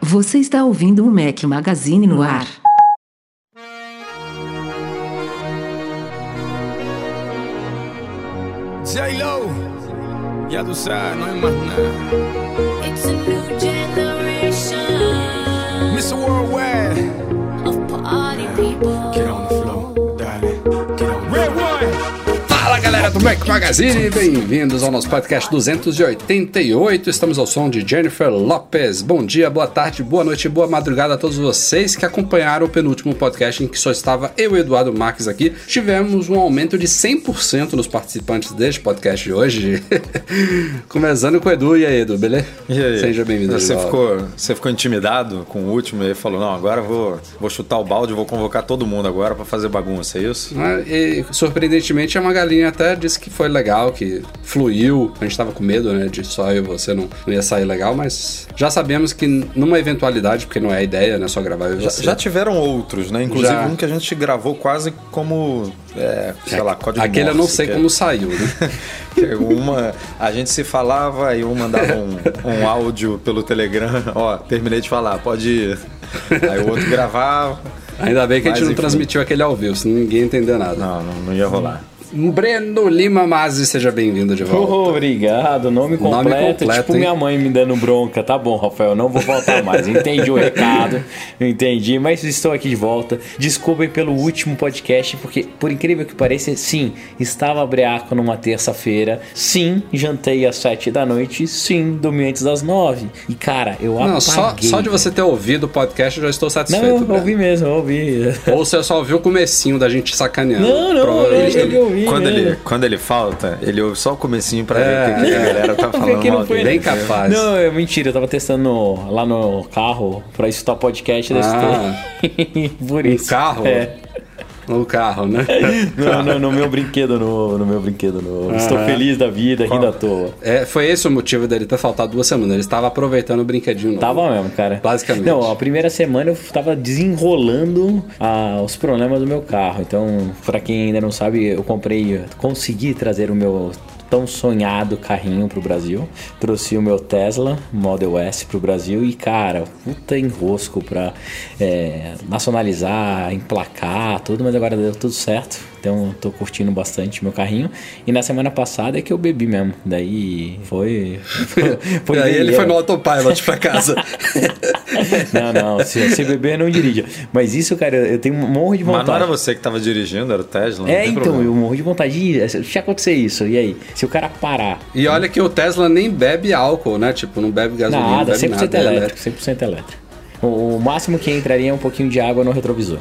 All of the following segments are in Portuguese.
Você está ouvindo o Mac Magazine no ar. J-Lo, ya tú sabes, no hay más nada. Galera do Mac Magazine, bem-vindos ao nosso podcast 288. Estamos ao som de Jennifer Lopez. Bom dia, boa tarde, boa noite, boa madrugada a todos vocês que acompanharam o penúltimo podcast em que só estava eu e Eduardo Marques aqui. Tivemos um aumento de 100% nos participantes deste podcast de hoje. Começando com o Edu. E aí, Edu, beleza? E aí? Seja bem-vindo. Você ficou, você ficou intimidado com o último e falou: Não, agora eu vou, vou chutar o balde, vou convocar todo mundo agora pra fazer bagunça, é isso? Mas, e, surpreendentemente, a Magalinha até disse que foi legal, que fluiu. A gente tava com medo, né, de só eu e você não, não ia sair legal, mas já sabemos que numa eventualidade, porque não é a ideia, né, só gravar eu e Já, você. já tiveram outros, né? Inclusive Já. um que a gente gravou quase como, é, sei lá, código Aquele eu não Morse, sei é- como saiu, né? é uma, a gente se falava e um mandava um, um áudio pelo Telegram, ó, terminei de falar, pode ir. Aí o outro gravava. Ainda bem que a gente não enfim. transmitiu aquele ao vivo, senão ninguém entender nada. Não, não, não ia rolar. Breno Lima Mazzi, seja bem-vindo de volta. Oh, obrigado, nome Nome completo, completo, tipo hein? minha mãe me dando bronca. Tá bom, Rafael, não vou voltar mais. Entendi o recado, entendi, mas estou aqui de volta. Desculpem pelo último podcast, porque por incrível que pareça, sim, estava breaco numa terça-feira, sim, jantei às sete da noite, sim, dormi antes das nove. E cara, eu Não, só, apaguei. só de você ter ouvido o podcast eu já estou Não, satisfeito. eu Breno. ouvi mesmo, eu ouvi. Ou você só ouviu o comecinho da gente sacaneando. Não, não, eu, eu ouvi Quando ele, quando ele falta, ele ouve só o comecinho pra É, ver o que, que a galera tá Porque falando não mal foi- dele. Bem capaz. Não, é mentira, eu tava testando no- lá no carro pra escutar podcast desse Ah. Por isso. carro? É. O carro, né? No, no- no meu brinquedo novo, no meu brinquedo novo. Estou feliz da vida, rindo à toa. É, foi esse o motivo dele ter faltado duas semanas. Ele estava aproveitando o brinquedinho novo. Tava mesmo, cara. Basicamente. Não, a primeira semana eu tava desenrolando ah, os problemas do meu carro. Então, pra quem ainda não sabe, eu comprei, consegui trazer o meu tão sonhado carrinho pro Brasil. Trouxe o meu Tesla Model S pro Brasil e, cara, puta enrosco pra é, nacionalizar, emplacar, tudo, mas agora deu tudo certo. Então, tô curtindo bastante meu carrinho. E na semana passada é que eu bebi mesmo. Daí foi. foi aí ele foi no autopilot pra casa. Não, não, se, se beber não dirija. Mas isso, cara, eu tenho um monte de Mas vontade. não era você que tava dirigindo, era o Tesla? não É, então, problema. eu morro de vontade de ir. Se acontecer isso, e aí? Se o cara parar, e olha que o Tesla nem bebe álcool, né? Tipo, não bebe gasolina, não nada, bebe 100% nada. é elétrico, 100% elétrico. O, máximo que entraria é um pouquinho de água no retrovisor.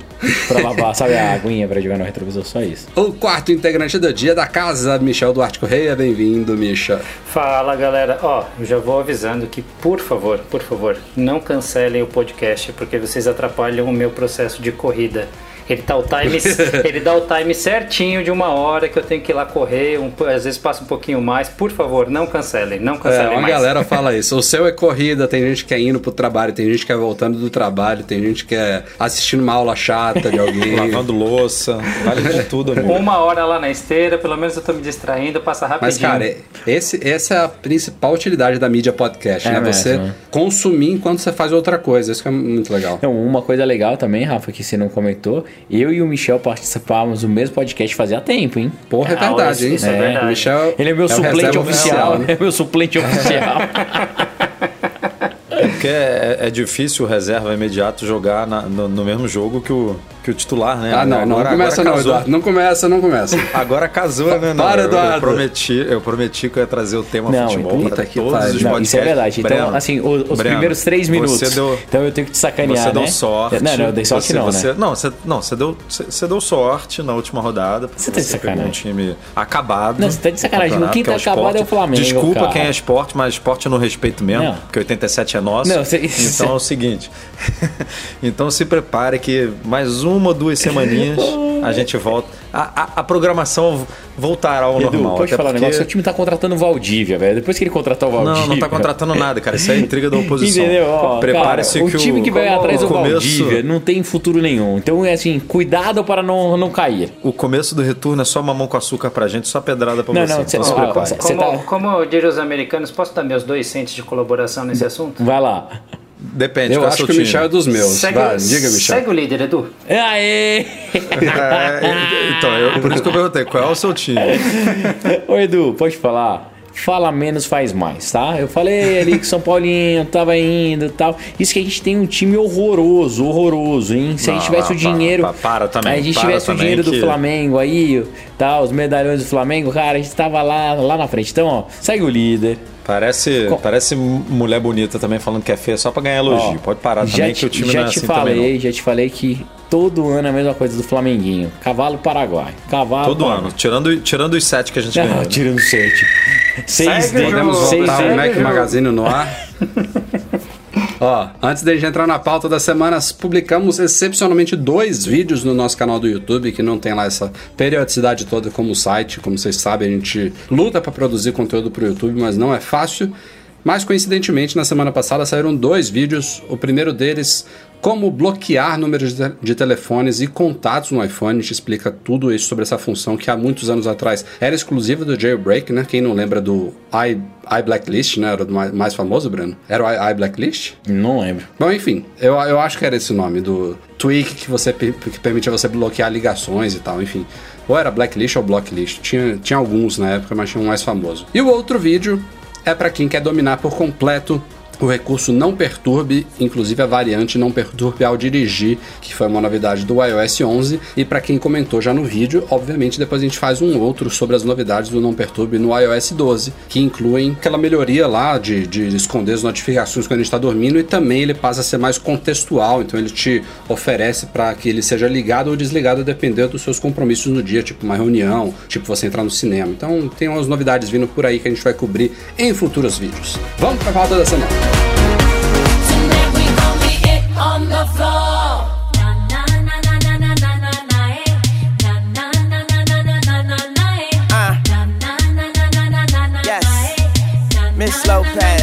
Pra lavar, sabe, a aguinha pra jogar no retrovisor, só isso. O quarto integrante do dia da casa, Michel Duarte Correia. Bem-vindo, Micha. Fala galera, ó, eu já vou avisando que por favor, por favor, não cancelem o podcast porque vocês atrapalham o meu processo de corrida. Ele, tá o time, ele dá o time certinho de uma hora que eu tenho que ir lá correr, um, às vezes passa um pouquinho mais. Por favor, não cancelem, não É, cancelem uma mais. galera fala isso. O seu é corrida, tem gente que é indo pro trabalho, tem gente que é voltando do trabalho, tem gente que é assistindo uma aula chata de alguém. Lavando louça, vale de tudo, amigo. Uma hora lá na esteira, pelo menos eu tô me distraindo, passa rapidinho. Mas, cara, esse, essa é a principal utilidade da mídia podcast, É né? mesmo, Você né? consumir enquanto você faz outra coisa. Isso que é muito legal. Então, uma coisa legal também, Rafa, que você não comentou, eu e o Michel participávamos do mesmo podcast fazia tempo, hein? Porra, é Ah, verdade, hein? isso é verdade. O Michel Ele é meu o suplente oficial, né? é meu suplente oficial. Porque é, é difícil o reserva imediato jogar na- no, no mesmo jogo que o, que o titular, né? Ah, não, não, Agora- não começa agora não, casou. Eduardo. Não começa, não começa. Agora casou, né? Não, Para, eu, Eduardo. eu prometi, eu prometi que eu ia trazer o tema Não, futebol puta para todos pariu. os Não, podcasts. isso é verdade. Então, Breno, assim, o- os, Breno, primeiros três minutos. Deu, então eu tenho que te sacanear, você né? deu sorte. Não, não, eu dei sorte você, não, você, né? Não, você, não você, deu, você, você deu sorte na última rodada. Você tá de pegou um sacanagem. time acabado. Não, você tá de no sacanagem. campeonato, Quem que é tá o acabado é o Flamengo, Desculpa cara. quem é esporte, mas esporte eu não respeito mesmo, porque 87 é nosso. Então é o seguinte. então se prepare que mais uma ou duas semaninhas a gente volta. a, a- a programação voltará ao Edu, normal. pode falar um porque- negócio. Seu time tá contratando o Valdívia, velho. Depois que ele contratar o Valdívia. Não, não tá contratando nada, cara. Isso é intriga da oposição. Entendeu? Ó, Prepare-se cara, que o time que vai atrás do o começo- Valdívia não tem futuro nenhum. Então é assim, cuidado para não, não cair. O começo do retorno é só mamão com açúcar pra gente, só pedrada pra Não, você. não, então cê- se ó, prepare. cê- Como, tá- como diriam os americanos, posso dar meus dois centos de colaboração nesse assunto? Vai lá. Depende, Eu é acho que o time? Michel é dos meus. Segue, Vai, diga, Michel. segue o líder, Edu. Aê! É, então, eu- por isso que eu perguntei, qual é o seu time? Ô Edu, pode falar? Fala menos, faz mais, tá? Eu falei ali que São Paulinho tava indo e tal. Isso que a gente tem um time horroroso, horroroso, hein? Se a gente Não, tivesse não, o dinheiro. para, para também, A gente para tivesse o dinheiro do que- Flamengo aí, tá? Os medalhões do Flamengo, cara, a gente tava lá, lá na frente. Então, ó, segue o líder. Parece, Com- parece mulher bonita também falando que é feia só pra ganhar elogio. Ó, Pode parar também te, que o time já não é te assim falei, também já te falei que todo ano é a mesma coisa do Flamenguinho. Cavalo Paraguai. Cavalo. Todo Paraguai. ano, tirando, tirando os sete que a gente ganhou. né? tirando sete. Seis Podemos seis voltar de- o Mac. Magazine no ar. Ó, antes de a gente entrar na pauta das semanas, publicamos excepcionalmente dois vídeos no nosso canal do YouTube, que não tem lá essa periodicidade toda como site. Como vocês sabem, a gente luta para produzir conteúdo para o YouTube, mas não é fácil. Mas coincidentemente, na semana passada saíram dois vídeos. O primeiro deles, como bloquear números de, telefones e contatos no iPhone. A gente explica tudo isso sobre essa função que há muitos anos atrás era exclusiva do Jailbreak, né? Quem não lembra do i, iBlacklist, né? Era o mais, famoso, Bruno? Era o i, iBlacklist? Não lembro. Bom, enfim, eu, eu acho que era esse o nome do tweak que você que permitia você bloquear ligações e tal, enfim. Ou era blacklist ou blocklist. Tinha, tinha alguns na época, mas tinha um mais famoso. E o outro vídeo é para quem quer dominar por completo o recurso não perturbe, inclusive a variante não perturbe ao dirigir, que foi uma novidade do iOS 11. E para quem comentou já no vídeo, obviamente depois a gente faz um outro sobre as novidades do não perturbe no iOS 12, que incluem aquela melhoria lá de, de esconder as notificações quando a gente está dormindo e também ele passa a ser mais contextual, então ele te oferece para que ele seja ligado ou desligado dependendo dos seus compromissos no dia, tipo uma reunião, tipo você entrar no cinema. Então tem umas novidades vindo por aí que a gente vai cobrir em futuros vídeos. Vamos para a pauta da semana. Miss Lopez.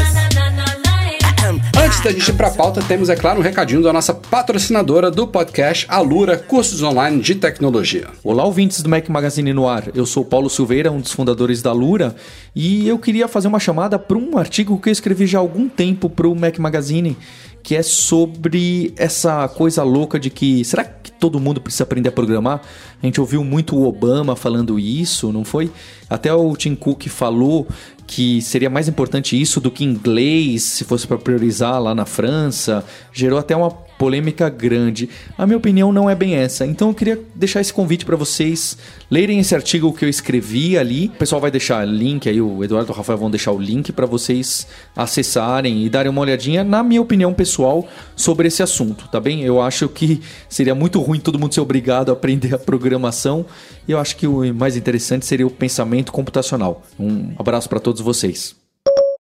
Antes da gente ir para a pauta, temos, é claro, um recadinho da nossa patrocinadora do podcast, a Lura Cursos Online de Tecnologia. Olá, ouvintes do Mac Magazine no ar. Eu sou Paulo Silveira, um dos fundadores da Lura, e eu queria fazer uma chamada para um artigo que eu escrevi já há algum tempo para o Mac Magazine, que é sobre essa coisa louca de que será que todo mundo precisa aprender a programar? A gente ouviu muito o Obama falando isso, não foi? Até o Tim Cook falou que seria mais importante isso do que inglês, se fosse para priorizar lá na França. Gerou até uma polêmica grande. A minha opinião não é bem essa. Então eu queria deixar esse convite para vocês lerem esse artigo que eu escrevi ali. O pessoal vai deixar link aí, o Eduardo e o Rafael vão deixar o link para vocês acessarem e darem uma olhadinha na minha opinião pessoal sobre esse assunto, tá bem? Eu acho que seria muito ruim todo mundo ser obrigado a aprender a programação. E eu acho que o mais interessante seria o pensamento computacional. Um abraço para todos vocês.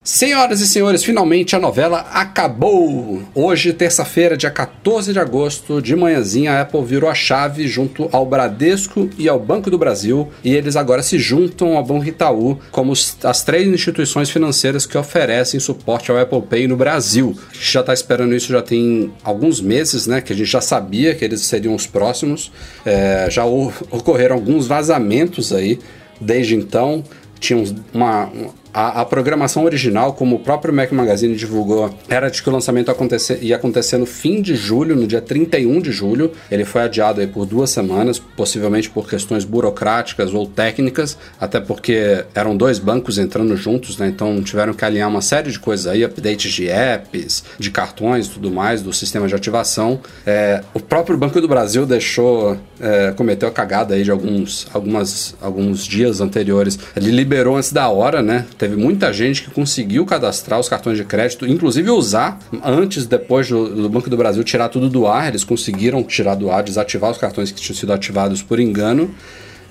Senhoras e senhores, finalmente a novela acabou! Hoje, terça-feira, dia 14 de agosto, de manhãzinha, a Apple virou a chave junto ao Bradesco e ao Banco do Brasil e eles agora se juntam ao Banco Itaú como as três instituições financeiras que oferecem suporte ao Apple Pay no Brasil. A gente já está esperando isso já tem alguns meses, né? Que a gente já sabia que eles seriam os próximos. É, já ocorreram alguns vazamentos aí desde então. Tinha uma, um- a, a programação original, como o próprio Mac Magazine divulgou, era de que o lançamento acontecer, ia acontecer no fim de julho, no dia 31 de julho. Ele foi adiado aí por duas semanas, possivelmente por questões burocráticas ou técnicas, até porque eram dois bancos entrando juntos, né? Então tiveram que alinhar uma série de coisas aí, updates de apps, de cartões tudo mais, do sistema de ativação. É, o próprio Banco do Brasil deixou, é, cometeu a cagada aí de alguns, algumas, alguns dias anteriores. Ele liberou antes da hora, né? Teve muita gente que conseguiu cadastrar os cartões de crédito, inclusive usar antes, depois do, do Banco do Brasil tirar tudo do ar. Eles conseguiram tirar do ar, desativar os cartões que tinham sido ativados por engano.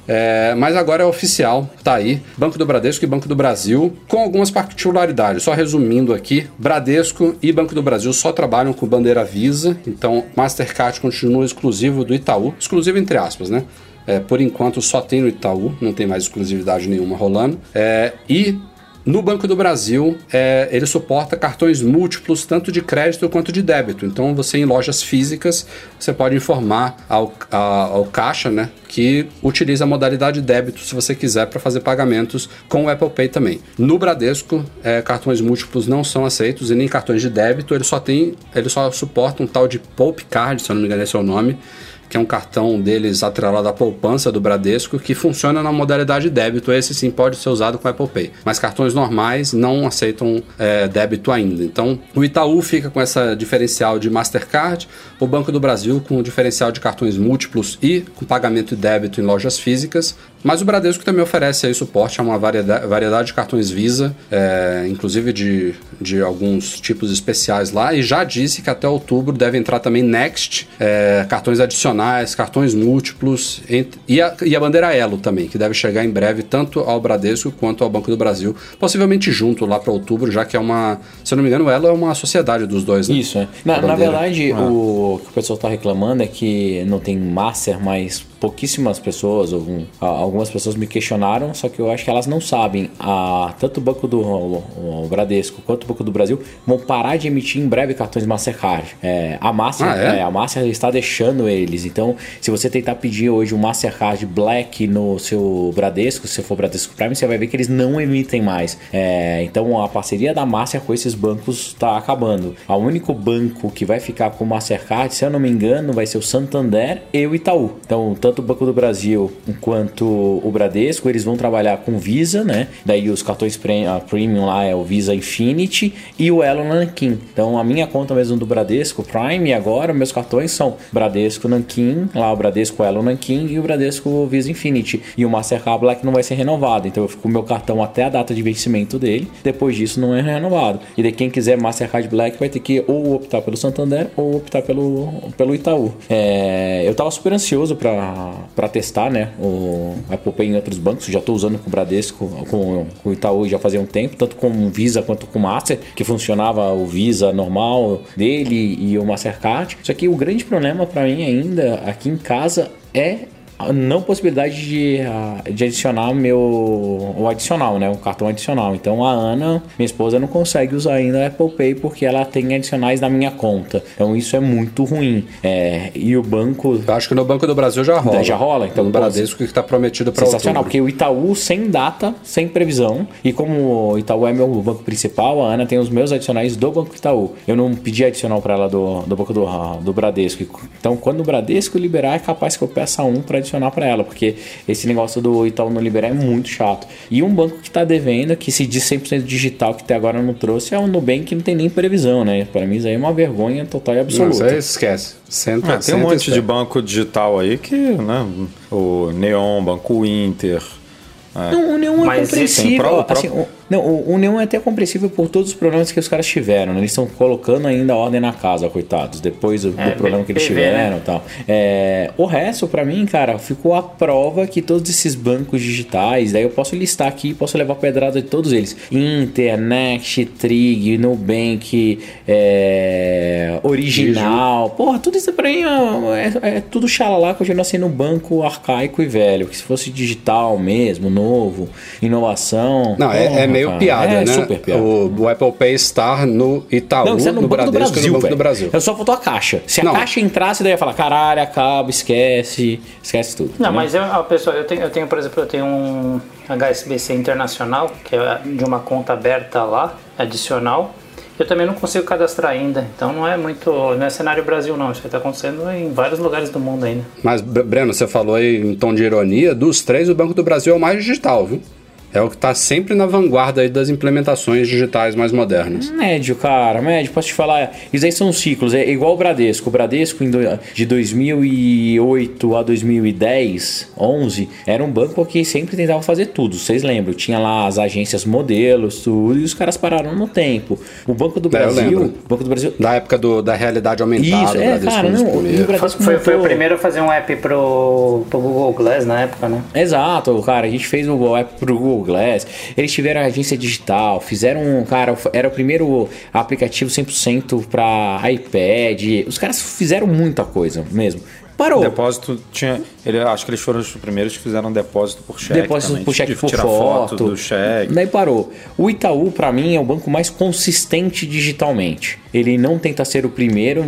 É, mas agora é oficial, tá aí. Banco do Bradesco e Banco do Brasil, com algumas particularidades. Só resumindo aqui: Bradesco e Banco do Brasil só trabalham com bandeira Visa, então Mastercard continua exclusivo do Itaú, exclusivo entre aspas, né? É, por enquanto só tem no Itaú, não tem mais exclusividade nenhuma rolando. É, e no Banco do Brasil, é, ele suporta cartões múltiplos, tanto de crédito quanto de débito. Então, você em lojas físicas, você pode informar ao, a- ao caixa, né, que utiliza a modalidade débito, se você quiser, para fazer pagamentos com o Apple Pay também. No Bradesco, é, cartões múltiplos não são aceitos e nem cartões de débito. Ele só tem, ele só suporta um tal de Poup Card, se eu não me engano esse é o nome é um cartão deles atrelado à poupança do Bradesco, que funciona na modalidade débito. Esse sim pode ser usado com Apple Pay. Mas cartões normais não aceitam é, débito ainda. Então, o Itaú fica com essa diferencial de Mastercard, o Banco do Brasil com o diferencial de cartões múltiplos e com pagamento e débito em lojas físicas. Mas o Bradesco também oferece aí suporte a uma variedade, variedade de cartões Visa, é, inclusive de, de alguns tipos especiais lá, e já disse que até outubro deve entrar também Next, é, cartões adicionais, cartões múltiplos ent- e, a, e a bandeira Elo também, que deve chegar em breve tanto ao Bradesco quanto ao Banco do Brasil, possivelmente junto lá para outubro, já que é uma, se eu não me engano, o Elo é uma sociedade dos dois, né? Isso, é. Na, na verdade, o que o pessoal está reclamando é que não tem Master, mas pouquíssimas pessoas, algum- algumas pessoas me questionaram, só que eu acho que elas não sabem. A, tanto o Banco do o- o Bradesco quanto o Banco do Brasil vão parar de emitir em breve cartões Mastercard. É, a Master, Ah, é? é, a Master está deixando eles. Então, se você tentar pedir hoje um Mastercard Black no seu Bradesco, se for Bradesco Prime, você vai ver que eles não emitem mais. É, então, a parceria da Master com esses bancos está acabando. O único banco que vai ficar com o Mastercard, se eu não me engano, vai ser o Santander e o Itaú. Então, tanto o Banco do Brasil quanto o Bradesco, eles vão trabalhar com Visa, né? Daí os cartões pre- Premium lá é o Visa Infinity e o Elo Nankin. Então, a minha conta mesmo do Bradesco Prime agora, meus cartões são Bradesco Nankin, lá o Bradesco Elo Nankin e o Bradesco Visa Infinity. E o Mastercard Black não vai ser renovado. Então, eu fico com o meu cartão até a data de vencimento dele. Depois disso, não é renovado. E daí, quem quiser Mastercard Black vai ter que ou optar pelo Santander ou optar pelo, pelo Itaú. É, eu tava super ansioso para testar, né? O Apple Pay em outros bancos. Já tô usando com o Bradesco, com, com o Itaú já fazia um tempo, tanto com o Visa quanto com o Master, que funcionava o Visa normal dele e o Mastercard. Só que o grande problema para mim ainda aqui em casa é não possibilidade de, de adicionar meu o adicional, né, o cartão adicional. Então a Ana, minha esposa, não consegue usar ainda a Apple Pay porque ela tem adicionais na minha conta. Então isso é muito ruim. É, e o banco Eu acho que no Banco do Brasil já rola. Já rola? Então, no pô, Bradesco que está prometido para Sensacional, outubro. porque o Itaú sem data, sem previsão, e como o Itaú é meu banco principal, a Ana tem os meus adicionais do Banco Itaú. Eu não pedi adicional para ela do, do Banco do, do Bradesco. Então, quando o Bradesco liberar, é capaz que eu peça um para adicionar para ela, porque esse negócio do Itaú não liberar é muito chato. E um banco que tá devendo, que se diz 100% digital, que até agora não trouxe, é o Nubank, que não tem nem previsão, né? Para mim, isso aí é uma vergonha total e Não, absoluta. aí esquece. Senta, Ah, tem um senta e monte de banco digital aí que, né? O Neon, Banco Inter. Não, o Neon é Mas compreensível. assim, o, não, o, o Neon é até compreensível por todos os problemas que os caras tiveram. né? Eles estão colocando ainda a ordem na casa, coitados. Depois do, do É, problema que eles PV, tiveram né? e tal. É, o resto, pra mim, cara, ficou a prova que todos esses bancos digitais, daí eu posso listar aqui, posso levar pedrada de todos eles. Inter, Next, Trig, Nubank, é, Original. Porra, tudo isso pra mim é, é, é tudo xalala que eu já nasci no banco arcaico e velho. Que se fosse digital mesmo, novo, inovação. Não, é, é porra, meio cara, piada, é né? super piada. O, o Apple Pay estar no Itaú, Não, isso é no, no, Banco do Bradesco Brasil, e no Banco do Brasil. Eu só faltou a caixa. Se a Não. caixa entrasse, daí ia falar, caralho, acaba, esquece, esquece tudo. Não, né? mas eu, a pessoa, eu tenho, eu tenho, por exemplo, eu tenho um HSBC internacional, que é de uma conta aberta lá, adicional. Eu também não consigo cadastrar ainda, então não é muito. Não é cenário Brasil, não. Isso está acontecendo em vários lugares do mundo ainda. Mas, Bre- Breno, você falou aí em tom de ironia, dos três, o Banco do Brasil é o mais digital, viu? É o que está sempre na vanguarda aí das implementações digitais mais modernas. Médio, cara, médio. Posso te falar, isso aí são ciclos. É igual o Bradesco. O Bradesco, de 2008 a 2010, 11, era um banco que sempre tentava fazer tudo. Vocês lembram? Tinha lá as agências modelos, tudo, e os caras pararam no tempo. O Banco do É, Brasil. o Banco do Brasil. Da época do, da realidade aumentada, Isso, o é, Bradesco cara, não. O. Bradesco Foi, foi o primeiro a fazer um app pro, pro Google Glass na época, né? Exato, cara, a gente fez o app pro Google Glass, eles tiveram agência digital, fizeram, um, cara, era o primeiro aplicativo 100% para iPad, os caras fizeram muita coisa mesmo. parou. Depósito tinha. Ele, acho que eles foram os primeiros que fizeram depósito por cheque. Depósito também, por cheque de por tirar foto. do cheque. Daí parou. O Itaú, pra mim, é o banco mais consistente digitalmente. Ele não tenta ser o primeiro,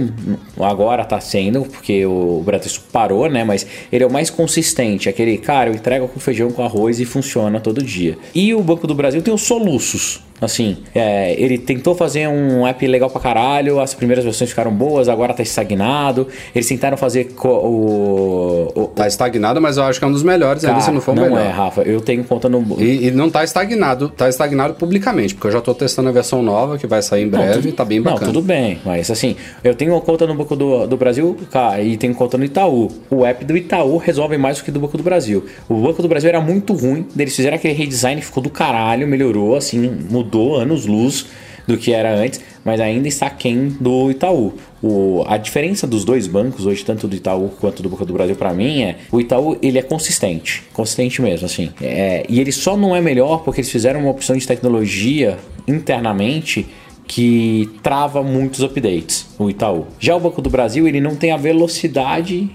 agora tá sendo, porque o Bradesco parou, né? Mas ele é o mais consistente. Aquele, cara, eu entrego com feijão com arroz e funciona todo dia. E o Banco do Brasil tem os soluços. Assim, é, ele tentou fazer um app legal pra caralho, as primeiras versões ficaram boas, agora tá estagnado. Eles tentaram fazer o. o Tá estagnado, mas eu acho que é um dos melhores, ainda se não for o não melhor. é, Rafa. Eu tenho conta no. E, e não tá estagnado, tá estagnado publicamente, porque eu já tô testando a versão nova que vai sair em breve, tudo- tá bem Não, bacana. tudo bem, mas assim, eu tenho uma conta no Banco do, do Brasil cara, e tenho conta no Itaú. O app do Itaú resolve mais do que do Banco do Brasil. O Banco do Brasil era muito ruim, eles fizeram aquele redesign, ficou do caralho, melhorou, assim, mudou anos-luz do que era antes, mas ainda está aquém do Itaú. O, a diferença dos dois bancos hoje, tanto do Itaú quanto do Banco do Brasil, para mim, é o Itaú ele é consistente, consistente mesmo, assim. É, e ele só não é melhor porque eles fizeram uma opção de tecnologia internamente que trava muitos updates, o Itaú. Já o Banco do Brasil, ele não tem a velocidade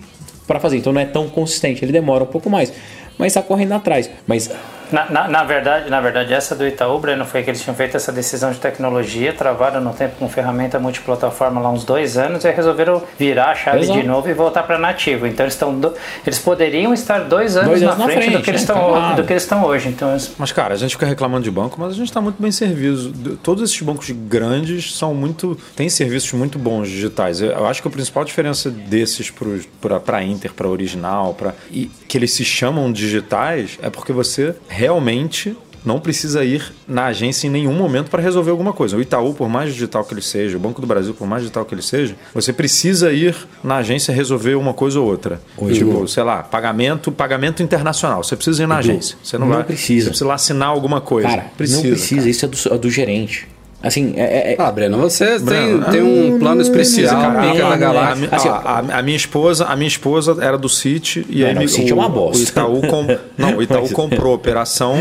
para fazer, então não é tão consistente, ele demora um pouco mais, mas está correndo atrás. Mas Na, na, na verdade, na verdade, essa do Itaú, Breno, foi que eles tinham feito essa decisão de tecnologia, travaram no tempo com ferramenta multiplataforma lá uns dois anos e resolveram virar a chave Exato. de novo e voltar para nativo. Então eles estão, do- eles poderiam estar dois anos, Dois na, anos na frente do frente, que eles né? estão do que eles estão hoje. Então eles- Mas, cara, a gente fica reclamando de banco, mas a gente está muito bem servido. Todos esses bancos grandes são muito. têm serviços muito bons digitais. Eu, acho que a principal diferença desses para a Inter, para Original, para que eles se chamam digitais, é porque você realmente não precisa ir na agência em nenhum momento para resolver alguma coisa. O Itaú, por mais digital que ele seja, o Banco do Brasil, por mais digital que ele seja, você precisa ir na agência resolver uma coisa ou outra. Tipo, sei lá, pagamento, pagamento internacional. Você precisa ir na agência. Você não, não vai, precisa. Você precisa lá assinar alguma coisa. cara, não precisa, isso é do, é do gerente. Assim, é, é- Ah, Breno, você Breno, tem, tem um plano especial, cara. pica A, da a, galáxia. a- Assim, a- a minha esposa, a minha esposa era do City e Não, aí não, me- o City é uma bosta. O Itaú com, não, o Itaú comprou a operação,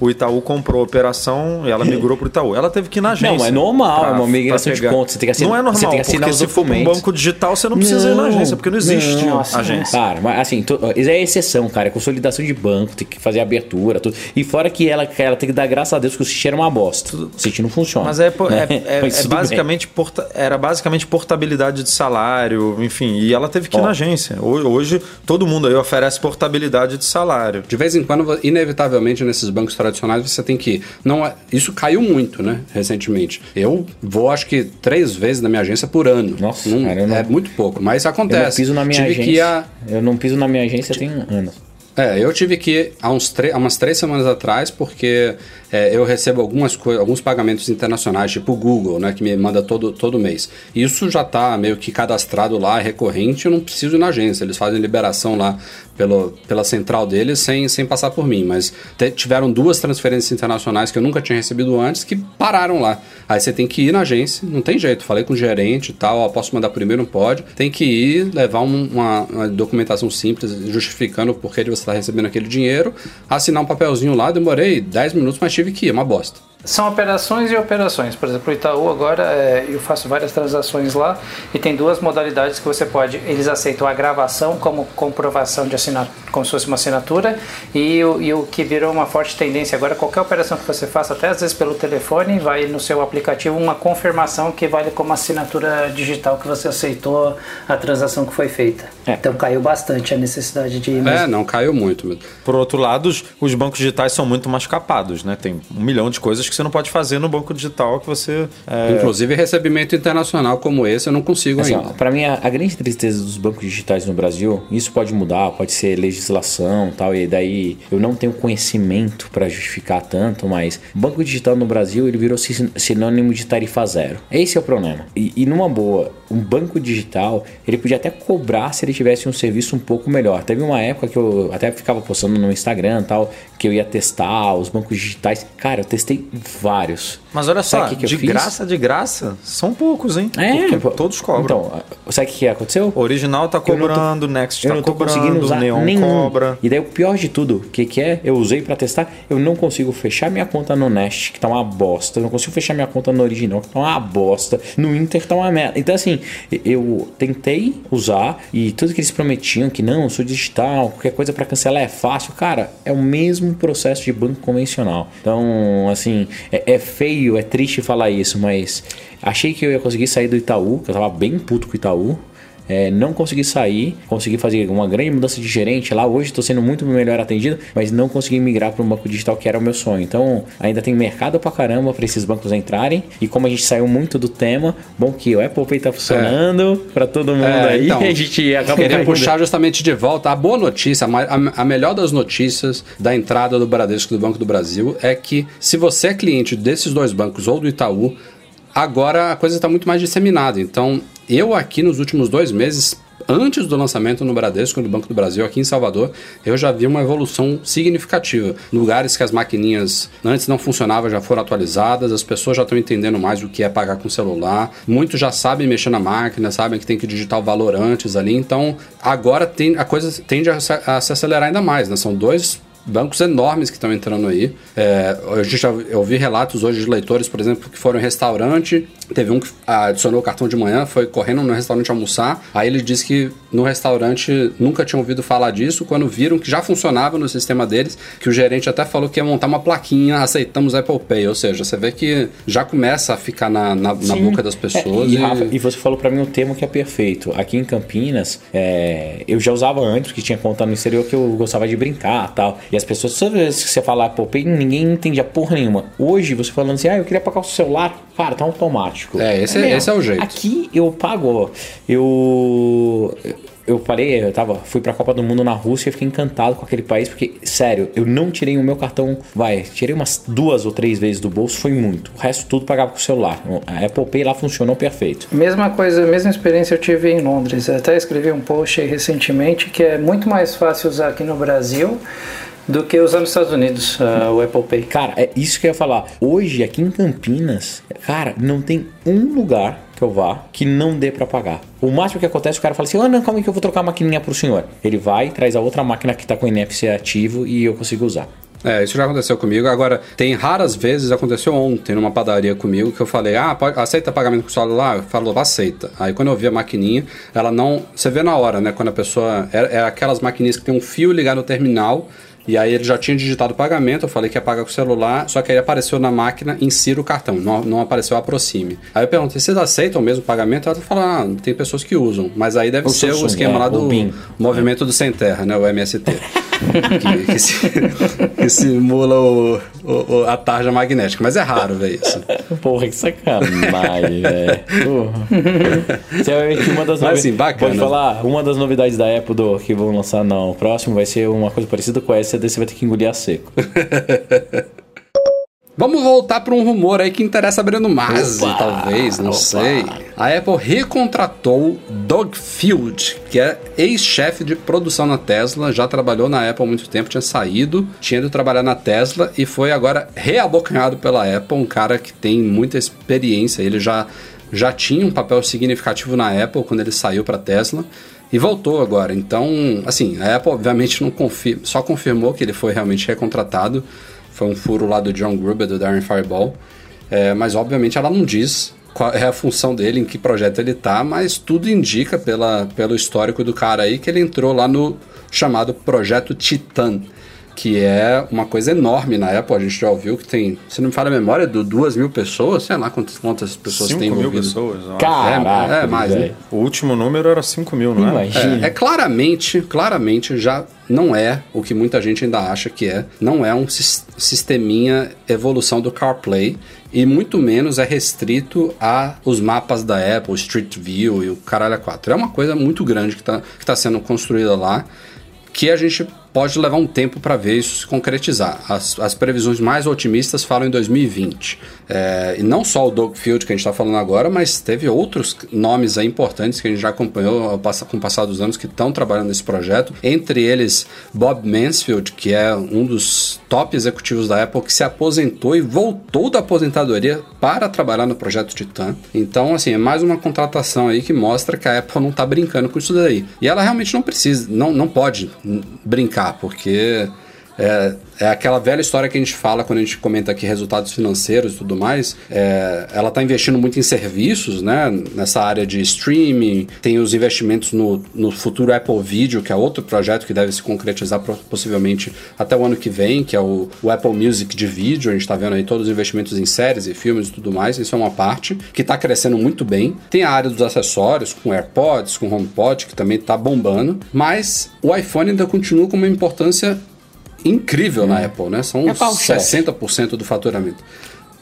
o Itaú comprou a operação e ela migrou pro Itaú. Ela teve que ir na agência. Não, é normal, pra- é uma migração de pegar. conta, você tem que assinar- Não é normal, você tem que assinar porque se for um banco digital, você não precisa ir na agência, porque não existe não, agência. Cara, mas assim, to- isso é exceção, cara. É consolidação de banco, tem que fazer abertura, tudo. E fora que ela, ela tem que dar graças a Deus que o City era uma bosta. O City não funciona. Mas é, é- é- é tudo bem. basicamente porta- era basicamente portabilidade de salário, enfim, e ela teve que ir Ó. na agência. Ho- Hoje todo mundo aí oferece portabilidade de salário. De vez em quando, inevitavelmente, nesses bancos tradicionais, você tem que. ir. Não é, isso caiu muito, né? Recentemente. Eu vou, acho que, três vezes na minha agência por ano. Nossa, Não- cara, eu não- É muito pouco, mas Eu acontece. não piso na minha Tive agência. a, Eu não piso na minha agência tem anos. É, eu tive que ir há, uns há umas três semanas atrás, porque é, eu recebo algumas alguns pagamentos internacionais, tipo o Google, né, que me manda todo, todo mês. Isso já está meio que cadastrado lá, recorrente, eu não preciso ir na agência. Eles fazem liberação lá pelo, pela central deles sem, sem passar por mim. Mas tiveram duas transferências internacionais que eu nunca tinha recebido antes que pararam lá. Aí você tem que ir na agência, não tem jeito. Falei com o gerente e tal, ó, posso mandar primeiro, não pode. Tem que ir, levar um- uma, uma documentação simples justificando o porquê de você estar recebendo aquele dinheiro, assinar um papelzinho lá, demorei 10 minutos, mas tive que ir, uma bosta. São operações e operações. Por exemplo, o Itaú agora é, eu faço várias transações lá e tem duas modalidades que você pode. Eles aceitam a gravação como comprovação de assinatura, como se fosse uma assinatura, e e o que virou uma forte tendência agora, qualquer operação que você faça, até às vezes pelo telefone, vai no seu aplicativo uma confirmação que vale como assinatura digital que você aceitou a transação que foi feita. É. Então caiu bastante a necessidade de. É, não, caiu muito mesmo. Por outro lado, os, os bancos digitais são muito mais capados, né? Tem um milhão de coisas que você não pode fazer no banco digital que você. é, Inclusive, recebimento internacional como esse eu não consigo Assim, ainda. pra mim, a, a grande tristeza dos bancos digitais no Brasil, isso pode mudar, pode ser legislação tal, e daí eu não tenho conhecimento pra justificar tanto, mas banco digital no Brasil ele virou sin- sinônimo de tarifa zero. Esse é o problema. E, e numa boa, um banco digital ele podia até cobrar se ele tivesse um serviço um pouco melhor. Teve uma época que eu até ficava postando no Instagram tal, que eu ia testar os bancos digitais. Cara, eu testei vários. Mas olha só, que que de graça, de graça, são poucos, hein? É, Porque todos cobram. Então, sabe o que que aconteceu? o original tá cobrando, o Next eu tá não tô conseguindo cobrando, usar o Neon nenhum. cobra. E daí o pior de tudo, o que, que é? Eu usei pra testar, eu não consigo fechar minha conta no Nest, que tá uma bosta. Eu não consigo fechar minha conta no original, que tá uma bosta. No Inter tá uma merda. Então, assim, eu tentei usar e tudo que eles prometiam, que não, eu sou digital, qualquer coisa pra cancelar é fácil. Cara, é o mesmo processo de banco convencional. Então, assim, é, é feio, é triste falar isso, mas achei que eu ia conseguir sair do Itaú, que eu tava bem puto com o Itaú. É, não consegui sair, consegui fazer uma grande mudança de gerente lá. Hoje estou sendo muito melhor atendido, mas não consegui migrar para um banco digital que era o meu sonho. Então ainda tem mercado pra caramba para esses bancos entrarem. E como a gente saiu muito do tema, bom que o Apple Pay tá funcionando para todo mundo É, aí. então, a gente acaba caindo. puxar justamente de volta. A boa notícia, a, a- melhor das notícias da entrada do Bradesco do Banco do Brasil é que se você é cliente desses dois bancos ou do Itaú, agora a coisa está muito mais disseminada. Então, eu aqui nos últimos dois meses, antes do lançamento no Bradesco no Banco do Brasil, aqui em Salvador, eu já vi uma evolução significativa. Lugares que as maquininhas antes não funcionavam já foram atualizadas, as pessoas já estão entendendo mais o que é pagar com celular, muitos já sabem mexer na máquina, sabem que tem que digitar o valor antes ali, então agora tem, a coisa tende a, se- acelerar ainda mais, né? São dois bancos enormes que estão entrando aí. É, gente já, eu vi relatos hoje de leitores, por exemplo, que foram em restaurante. Teve um que adicionou o cartão de manhã, foi correndo no restaurante almoçar. Aí ele disse que no restaurante nunca tinham ouvido falar disso. Quando viram que já funcionava no sistema deles, que o gerente até falou que ia montar uma plaquinha, aceitamos Apple Pay. Ou seja, você vê que já começa a ficar na, na, na boca das pessoas. É, e, e- Rafa, e você falou pra mim um termo que é perfeito. Aqui em Campinas, é, eu já usava antes, porque tinha conta no exterior que eu gostava de brincar tal. E as pessoas, toda vez que você falar Apple Pay, ninguém entendia porra nenhuma. Hoje, você falando assim, ah, eu queria pagar o celular, cara, tá automático. É, esse é- esse é o jeito. Aqui eu pago, eu. Eu parei, eu tava, fui pra Copa do Mundo na Rússia e fiquei encantado com aquele país, porque, sério, eu não tirei o meu cartão, vai, tirei umas duas ou três vezes do bolso, foi muito. O resto tudo pagava com o celular. A Apple Pay lá funcionou perfeito. Mesma coisa, mesma experiência eu tive em Londres. Eu até escrevi um post aí recentemente que é muito mais fácil usar aqui no Brasil do que usar nos Estados Unidos ah, o Apple Pay. Cara, é isso que eu ia falar. Hoje, aqui em Campinas, cara, não tem um lugar que eu vá que não dê pra pagar. O máximo que acontece, o cara fala assim: ah, não, calma aí que eu vou trocar a maquininha pro senhor. Ele vai, traz a outra máquina que tá com o NFC ativo e eu consigo usar. É, isso já aconteceu comigo. Agora, tem raras vezes, aconteceu ontem numa padaria comigo, que eu falei, ah, pode, aceita pagamento com celular? Eu falo, aceita. Aí quando eu vi a maquininha, ela não. Você vê na hora, né? Quando a pessoa. É, é aquelas maquininhas que tem um fio ligado no terminal. E aí ele já tinha digitado o pagamento, eu falei que ia pagar com o celular, só que aí apareceu na máquina, insira o cartão, não, não apareceu aproxime. Aí eu perguntei, vocês aceitam mesmo o pagamento? Ela falou, ah, tem pessoas que usam, mas aí deve O ser o esquema é, lá do BIM. movimento do sem terra, né? O MST. que, que, se- que simula o, o- o- a tarja magnética. Mas é raro ver isso. Porra, que sacanagem, velho. Ver que uma das Mas, novi- assim, bacana. Pode falar, uma das novidades da Apple do, que vão lançar no próximo vai ser uma coisa parecida com essa, daí você vai ter que engolir a seco. Vamos voltar para um rumor aí que interessa a Breno Masi, talvez, não Opa! sei. A Apple recontratou Doug Field, que é ex-chefe de produção na Tesla, já trabalhou na Apple há muito tempo, tinha saído, tinha ido trabalhar na Tesla e foi agora reabocanhado pela Apple, um cara que tem muita experiência, ele já, já tinha um papel significativo na Apple quando ele saiu para Tesla. E voltou agora. Então, assim, a Apple obviamente não confir só confirmou que ele foi realmente recontratado. Foi um furo lá do John Gruber, do Darren Fireball. É, mas obviamente ela não diz qual é a função dele, em que projeto ele tá, mas tudo indica pela, pelo histórico do cara aí que ele entrou lá no chamado Projeto Titan, que é uma coisa enorme na Apple. A gente já ouviu que tem, se não me falha a memória, do duas mil pessoas, sei lá quantas, quantas pessoas 5 tem mil envolvido. pessoas. eu acho. Caraca, é mais, né? O último número era 5 mil, não é? É, é claramente, claramente já não é o que muita gente ainda acha que é. Não é um sis- sisteminha evolução do CarPlay e muito menos é restrito a os mapas da Apple, Street View e o caralho a 4. É uma coisa muito grande que está que tá sendo construída lá que a gente pode levar um tempo para ver isso se concretizar. As, as previsões mais otimistas falam em 2020. É, e não só o Doug Field que a gente está falando agora, mas teve outros nomes importantes que a gente já acompanhou com o passar dos anos que estão trabalhando nesse projeto. Entre eles, Bob Mansfield, que é um dos top executivos da Apple, que se aposentou e voltou da aposentadoria para trabalhar no projeto Titan. Então, assim, é mais uma contratação aí que mostra que a Apple não está brincando com isso daí. E ela realmente não precisa, não, não pode brincar, porque é, é aquela velha história que a gente fala quando a gente comenta aqui resultados financeiros e tudo mais. É, ela está investindo muito em serviços, né? Nessa área de streaming, tem os investimentos no, no futuro Apple Video, que é outro projeto que deve se concretizar possivelmente até o ano que vem, que é o, o Apple Music de vídeo. A gente está vendo aí todos os investimentos em séries e filmes e tudo mais. Isso é uma parte que está crescendo muito bem. Tem a área dos acessórios, com AirPods, com HomePod, que também está bombando. Mas o iPhone ainda continua com uma importância incrível na Apple, né? São É uns carro-chefe. 60% do faturamento.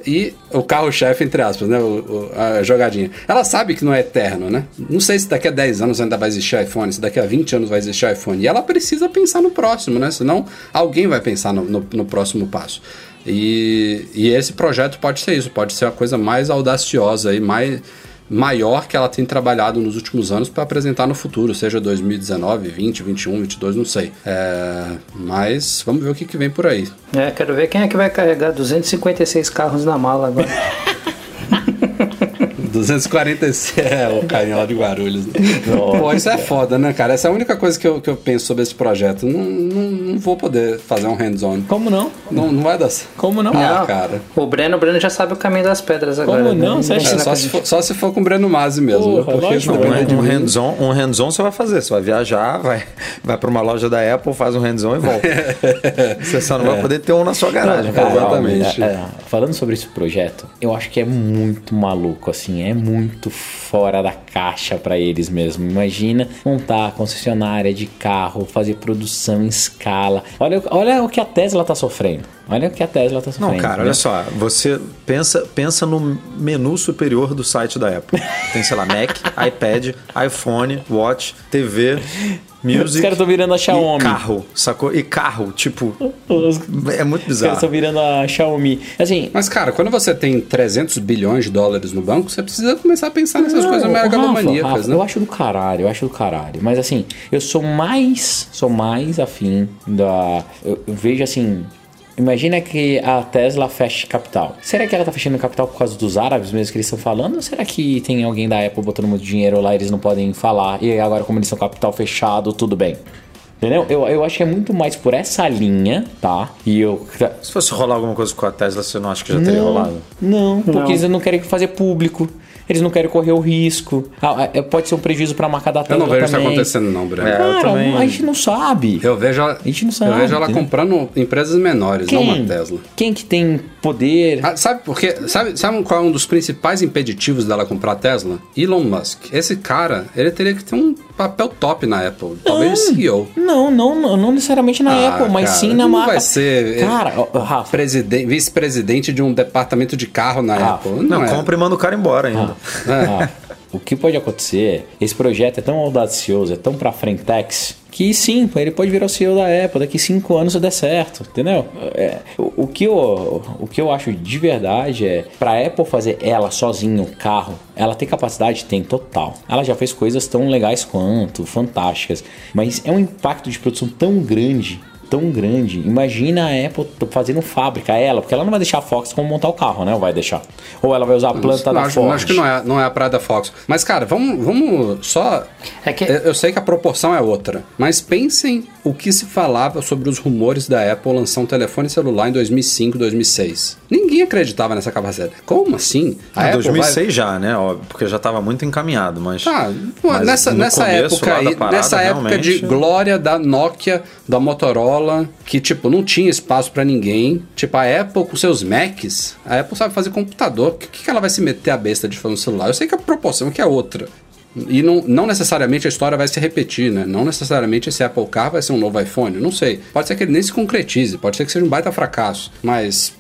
E o carro-chefe, entre aspas, né? O- o- a jogadinha. Ela sabe que não é eterno, né? Não sei se daqui a 10 anos ainda vai existir iPhone, se daqui a 20 anos vai existir iPhone. E ela precisa pensar no próximo, né? Senão alguém vai pensar no, no- no próximo passo. E, e esse projeto pode ser isso, pode ser a coisa mais audaciosa e mais maior que ela tem trabalhado nos últimos anos para apresentar no futuro, seja 2019, 20, 21, 22, não sei. É, mas vamos ver o que, que vem por aí. É, quero ver quem é que vai carregar 256 carros na mala agora. 246 é o carinha lá de Guarulhos. né? Pô, isso é foda, né, cara? Essa é a única coisa que eu, que eu penso sobre esse projeto. Não, não, não vou poder fazer um hands-on. Como não? Não, não vai dar certo. Como não? Ah, Não, cara. O Breno, o Breno já sabe o caminho das pedras agora. Como né? não? Você acha É, só, se for, só se for com o Breno Masi mesmo. Porra, né? Porque lógico, não, vai Um, de um hands-on um hands-on você vai fazer. Você vai viajar, vai, vai para uma loja da Apple, faz um hands-on e volta. você só não vai poder ter um na sua garagem. Cara, Exatamente. é, é, falando sobre esse projeto, eu acho que é muito maluco, assim, é muito fora da caixa pra eles mesmo. Imagina montar concessionária de carro, fazer produção em escala. Olha, olha o que a Tesla tá sofrendo. Olha o que a Tesla tá sofrendo. Não, cara, entendeu? olha só. Você pensa, pensa no menu superior do site da Apple. Tem, sei lá, Mac, iPad, iPhone, Watch, TV, Music. Os caras estão virando a e Xiaomi. carro, sacou? E carro, tipo, Os é muito os caras estão bizarro. virando a Xiaomi. Assim, Mas, cara, quando você tem 300 bilhões de dólares no banco, você precisa começar a pensar nessas Não, coisas megalomaníacas, Rafa, né? Eu acho do caralho, eu acho do caralho. Mas assim, eu sou mais, sou mais afim da. Eu, eu vejo assim. Imagina que a Tesla feche capital. Será que ela tá fechando capital por causa dos árabes mesmo que eles estão falando? Ou será que tem alguém da Apple botando muito dinheiro lá e eles não podem falar? E agora, como eles são capital fechado, tudo bem. Entendeu? Eu, eu acho que é muito mais por essa linha, tá? E eu. Se fosse rolar alguma coisa com a Tesla, você não acha que já teria rolado? Não, porque Não. eles não querem fazer público. Eles não querem correr o risco. Ah, é, pode ser um prejuízo pra marca da Eu Tesla não vejo isso também. acontecendo, não, Breno. É. eu Cara, também- a gente não sabe. Eu vejo ela, A gente não eu sabe, vejo ela entendeu? comprando empresas menores, não uma Tesla. Quem que tem poder? Ah, sabe por quê? Sabe, sabe qual é um dos principais impeditivos dela comprar a Tesla? Elon Musk. Esse cara, ele teria que ter um papel top na Apple. Talvez CEO. Não, não, não, não necessariamente na Ah, Apple, mas cara, sim na marca. vai ser, é, Cara, ó, Rafa, Presiden- Vice-presidente de um departamento de carro na Ah, Apple. Não, Não, é. compra e manda o cara embora ainda. Ah, o que pode acontecer? Esse projeto é tão audacioso, é tão pra frentex, que sim, ele pode virar o CEO da Apple daqui cinco anos se der certo, entendeu? É, o, o que eu, o que eu acho de verdade é, pra Apple fazer ela sozinha, o carro, ela tem capacidade? Tem, total. Ela já fez coisas tão legais quanto, fantásticas, mas é um impacto de produção tão grande tão grande. Imagina a Apple fazendo fábrica, ela, porque ela não vai deixar a Fox como montar o carro, né? Ou vai deixar? Ou ela vai usar a planta Não, da acho, Ford? acho que não é, não é a praia da Fox. Mas, cara, vamos, vamos só. É que- Eu, eu sei que a proporção é outra. Mas pensem o que se falava sobre os rumores da Apple lançar um telefone celular em 2005, 2006. Ninguém acreditava nessa capacidade. Como assim? A Em Apple 2006 já, né? Óbvio, porque já estava muito encaminhado, mas... Tá, Mas nessa, nessa começo época aí, parada, nessa época de realmente- glória da Nokia, da Motorola, que tipo, não tinha espaço pra ninguém. Tipo, a Apple com seus Macs, a Apple sabe fazer computador. O que, que ela vai se meter a besta de fazer um celular? Eu sei que a proporção que é outra. E não, não necessariamente a história vai se repetir, né? Não necessariamente esse Apple Car vai ser um novo iPhone, não sei. Pode ser que ele nem se concretize, pode ser que seja um baita fracasso, mas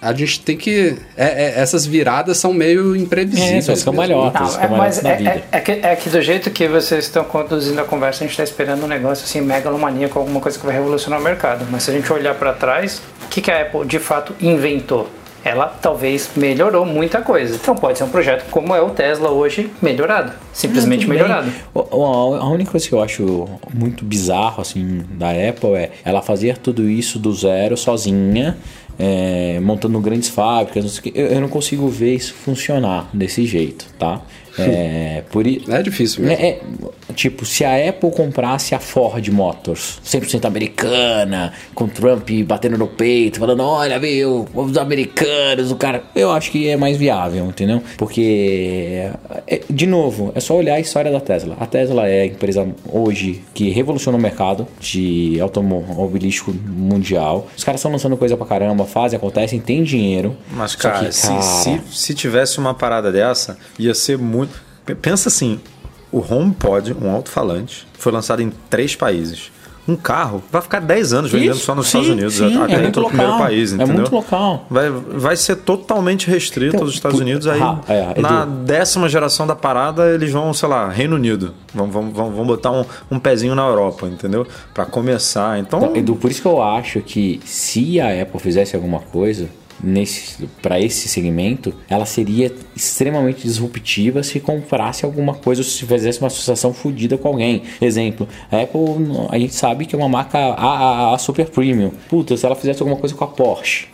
a gente tem que. é- é- essas viradas são meio É, imprevisíveis. são as mesmo. cambalhotas. É, mas é, vida. é- é que, é que do jeito que vocês estão conduzindo a conversa, a gente está esperando um negócio assim, megalomaníaco, alguma coisa que vai revolucionar o mercado. Mas se a gente olhar para trás, o que, que a Apple de fato inventou? Ela talvez melhorou muita coisa. Então pode ser um projeto como é o Tesla hoje, melhorado. Simplesmente bem. melhorado. O- o- A única coisa que eu acho muito bizarro assim da Apple é ela fazer tudo isso do zero sozinha, é, montando grandes fábricas. não sei o quê. Eu, eu não consigo ver isso funcionar desse jeito, tá? É, por i- É difícil mesmo. É, é, tipo, se a Apple comprasse a Ford Motors, 100% americana, com Trump batendo no peito, falando: olha, viu, os americanos, o cara. Eu acho que é mais viável, entendeu? Porque, é, de novo, é só olhar a história da Tesla. A Tesla é a empresa hoje que revolucionou o mercado de automobilístico mundial. Os caras estão lançando coisa pra caramba, fazem, acontecem, tem dinheiro. Mas, cara, que, se, cara, se, se tivesse uma parada dessa, ia ser muito. Pensa assim: o HomePod, um alto-falante, foi lançado em três países. Um carro vai ficar 10 anos vendendo Isso, só nos sim, Estados Unidos, sim, até é do primeiro local. país, É entendeu? muito local. Vai, vai ser totalmente restrito Então, aos Estados Unidos. Aí, Ah, é, Edu. na décima geração da parada, eles vão, sei lá, Reino Unido. Vão, vão, vão, vão botar um, um pezinho na Europa, entendeu? Pra começar. Então, Então, Edu, por isso que eu acho que se a Apple fizesse alguma coisa para esse segmento, ela seria extremamente disruptiva se comprasse alguma coisa ou se fizesse uma associação fodida com alguém. Exemplo, a Apple, a gente sabe que é uma marca AAA super premium. Puta, se ela fizesse alguma coisa com a Porsche,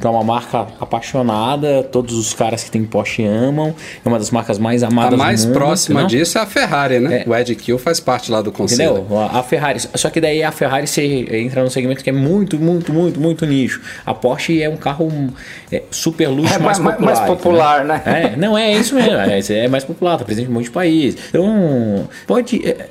que é uma marca apaixonada, todos os caras que tem Porsche amam, é uma das marcas mais A amadas mais do mundo, próxima entendeu? disso é a Ferrari, né? O Ed Kill faz parte lá do conselho. Entendeu? A a Ferrari. Só que daí a Ferrari você entra num segmento que é muito, muito, muito, muito nicho. A Porsche é um carro é, super luxo, É mais mais- popular. mais popular, né? É, não, é isso mesmo. É, é mais popular, tá presente em um monte de país. Então, pode. é,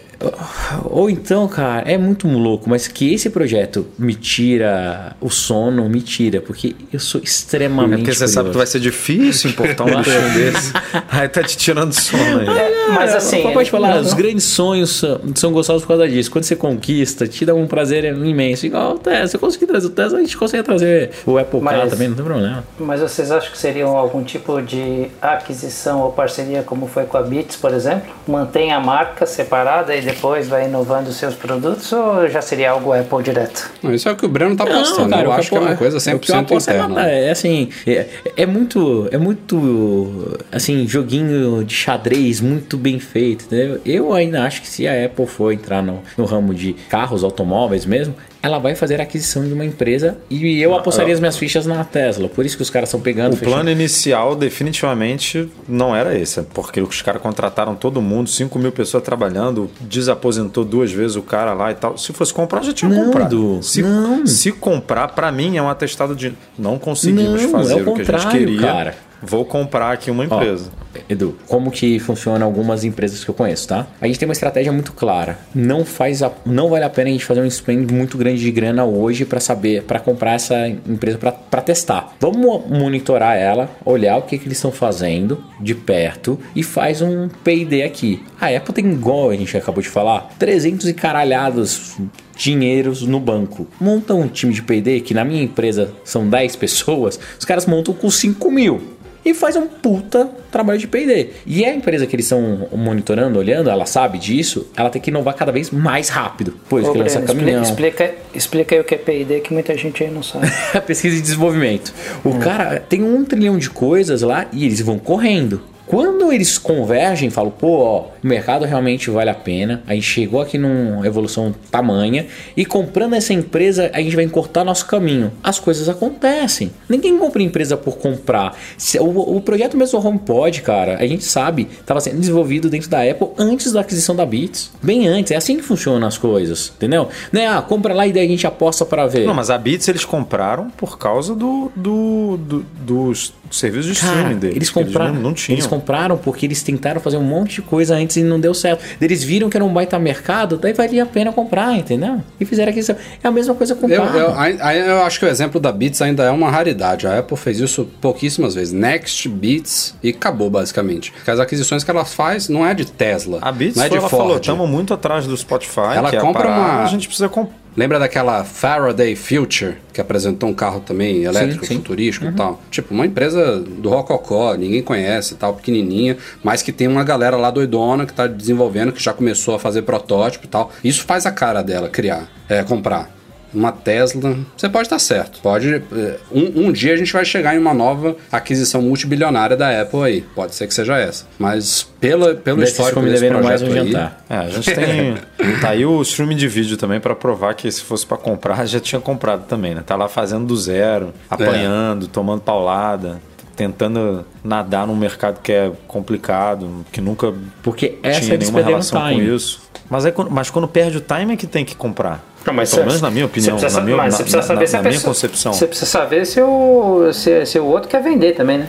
ou então, cara, é muito louco, mas que esse projeto me tira o sono, me tira, porque eu sou é extremamente. porque você sabe que vai ser difícil importar um bichinho desse. Aí tá te tirando sono aí. É, mas assim. Pode falar, não- os grandes sonhos são, gostosos por causa disso. Quando você conquista, te dá um prazer imenso. Igual o Tesla. Se eu conseguir trazer o Tesla, a gente consegue trazer o Apple Car Mas- também, não tem problema. Mas vocês acham que seriam algum tipo de aquisição ou parceria, como foi com a Beats, por exemplo? Mantém a marca separada e depois vai inovando os seus produtos ou já seria algo Apple direto? Não, Isso é o que o Breno tá postando. cara, eu acho que é Apple- uma coisa o que eu 100% aposto é interna. nada, É, assim, é, é muito, é muito, assim, joguinho de xadrez muito bem feito, entendeu? Eu ainda acho que se a Apple for entrar no, no ramo de carros, automóveis mesmo, ela vai fazer a aquisição de uma empresa e eu apostaria as minhas fichas na Tesla. Por isso que os caras estão pegando, O plano inicial definitivamente não era esse, porque os caras contrataram todo mundo, 5 mil pessoas trabalhando, desaposentou duas vezes o cara lá e tal. Se fosse comprar, já tinha Não, comprado. Se, não. se comprar, pra mim é um atestado de não conseguimos Não, fazer é o o que a gente queria. cara. Vou comprar aqui uma Ó, empresa. Edu, como que funciona algumas empresas que eu conheço, tá? A gente tem uma estratégia muito clara. Não faz a- não vale a pena a gente fazer um spend muito grande de grana hoje para saber, para comprar essa empresa para testar. Vamos monitorar ela, olhar o que, que eles estão fazendo de perto e faz um P&D aqui. A Apple tem igual a gente acabou de falar, 300 e caralhados dinheiros no banco. Monta um time de P&D que na minha empresa são 10 pessoas, os caras montam com 5 mil e faz um puta trabalho de P&D. E a empresa que eles estão monitorando, olhando, ela sabe disso, ela tem que inovar cada vez mais rápido. Por isso Ô, que lança caminhão. explica, explica aí o que é P&D que muita gente aí não sabe. pesquisa e desenvolvimento. O Hum. cara tem um trilhão de coisas lá e eles vão correndo. Quando eles convergem, falam, pô, ó, o mercado realmente vale a pena. A gente chegou aqui numa evolução tamanha e comprando essa empresa, a gente vai encurtar nosso caminho. As coisas acontecem. Ninguém compra empresa por comprar. O, o projeto mesmo HomePod, cara, a gente sabe, estava sendo desenvolvido dentro da Apple antes da aquisição da Beats. Bem antes. É assim que funcionam as coisas, entendeu? Não é, ah, compra lá e daí a gente aposta para ver. Não, mas a Beats eles compraram por causa do, do, do- dos serviços de Cara, streaming deles. eles compraram, não, não tinham. Eles compraram porque eles tentaram fazer um monte de coisa antes e não deu certo. Eles viram que era um baita mercado, daí valia a pena comprar, entendeu? E fizeram aquisição. É a mesma coisa com Eu, carro. eu, aí eu acho que o exemplo da Beats ainda é uma raridade. A Apple fez isso pouquíssimas vezes. Next, Beats e acabou, basicamente. Porque as aquisições que ela faz não é de Tesla. A Beats não é foi, de ela Ford. falou, estamos muito atrás do Spotify, Ela que é a compra parada, uma- A gente precisa comp- Lembra daquela Faraday Future, que apresentou um carro também elétrico, sim. futurístico e tal? Tipo, uma empresa do Rococó, ninguém conhece e tal, pequenininha, mas que tem uma galera lá doidona que tá desenvolvendo, que já começou a fazer protótipo e tal. Isso faz a cara dela criar, é, comprar uma Tesla, você pode estar certo. Pode. eh, Um, um dia a gente vai chegar em uma nova aquisição multibilionária da Apple aí. Pode ser que seja essa. Mas pela, pelo Desses histórico desse devendo mais projeto um aí, jantar. É, a gente tem. tá aí o streaming de vídeo também pra provar que se fosse pra comprar, já tinha comprado também, né? Tá lá fazendo do zero, apanhando, tomando paulada, tentando nadar num mercado que é complicado, que nunca Porque essa tinha é nenhuma um relação com isso. Mas, é quando, mas quando perde o time é que tem que comprar. Não, mas Pelo você- menos na minha opinião, na minha, mas na, você precisa na- saber na- se a na minha pessoa- concepção. Você precisa saber se o, se, se o outro quer vender também, né?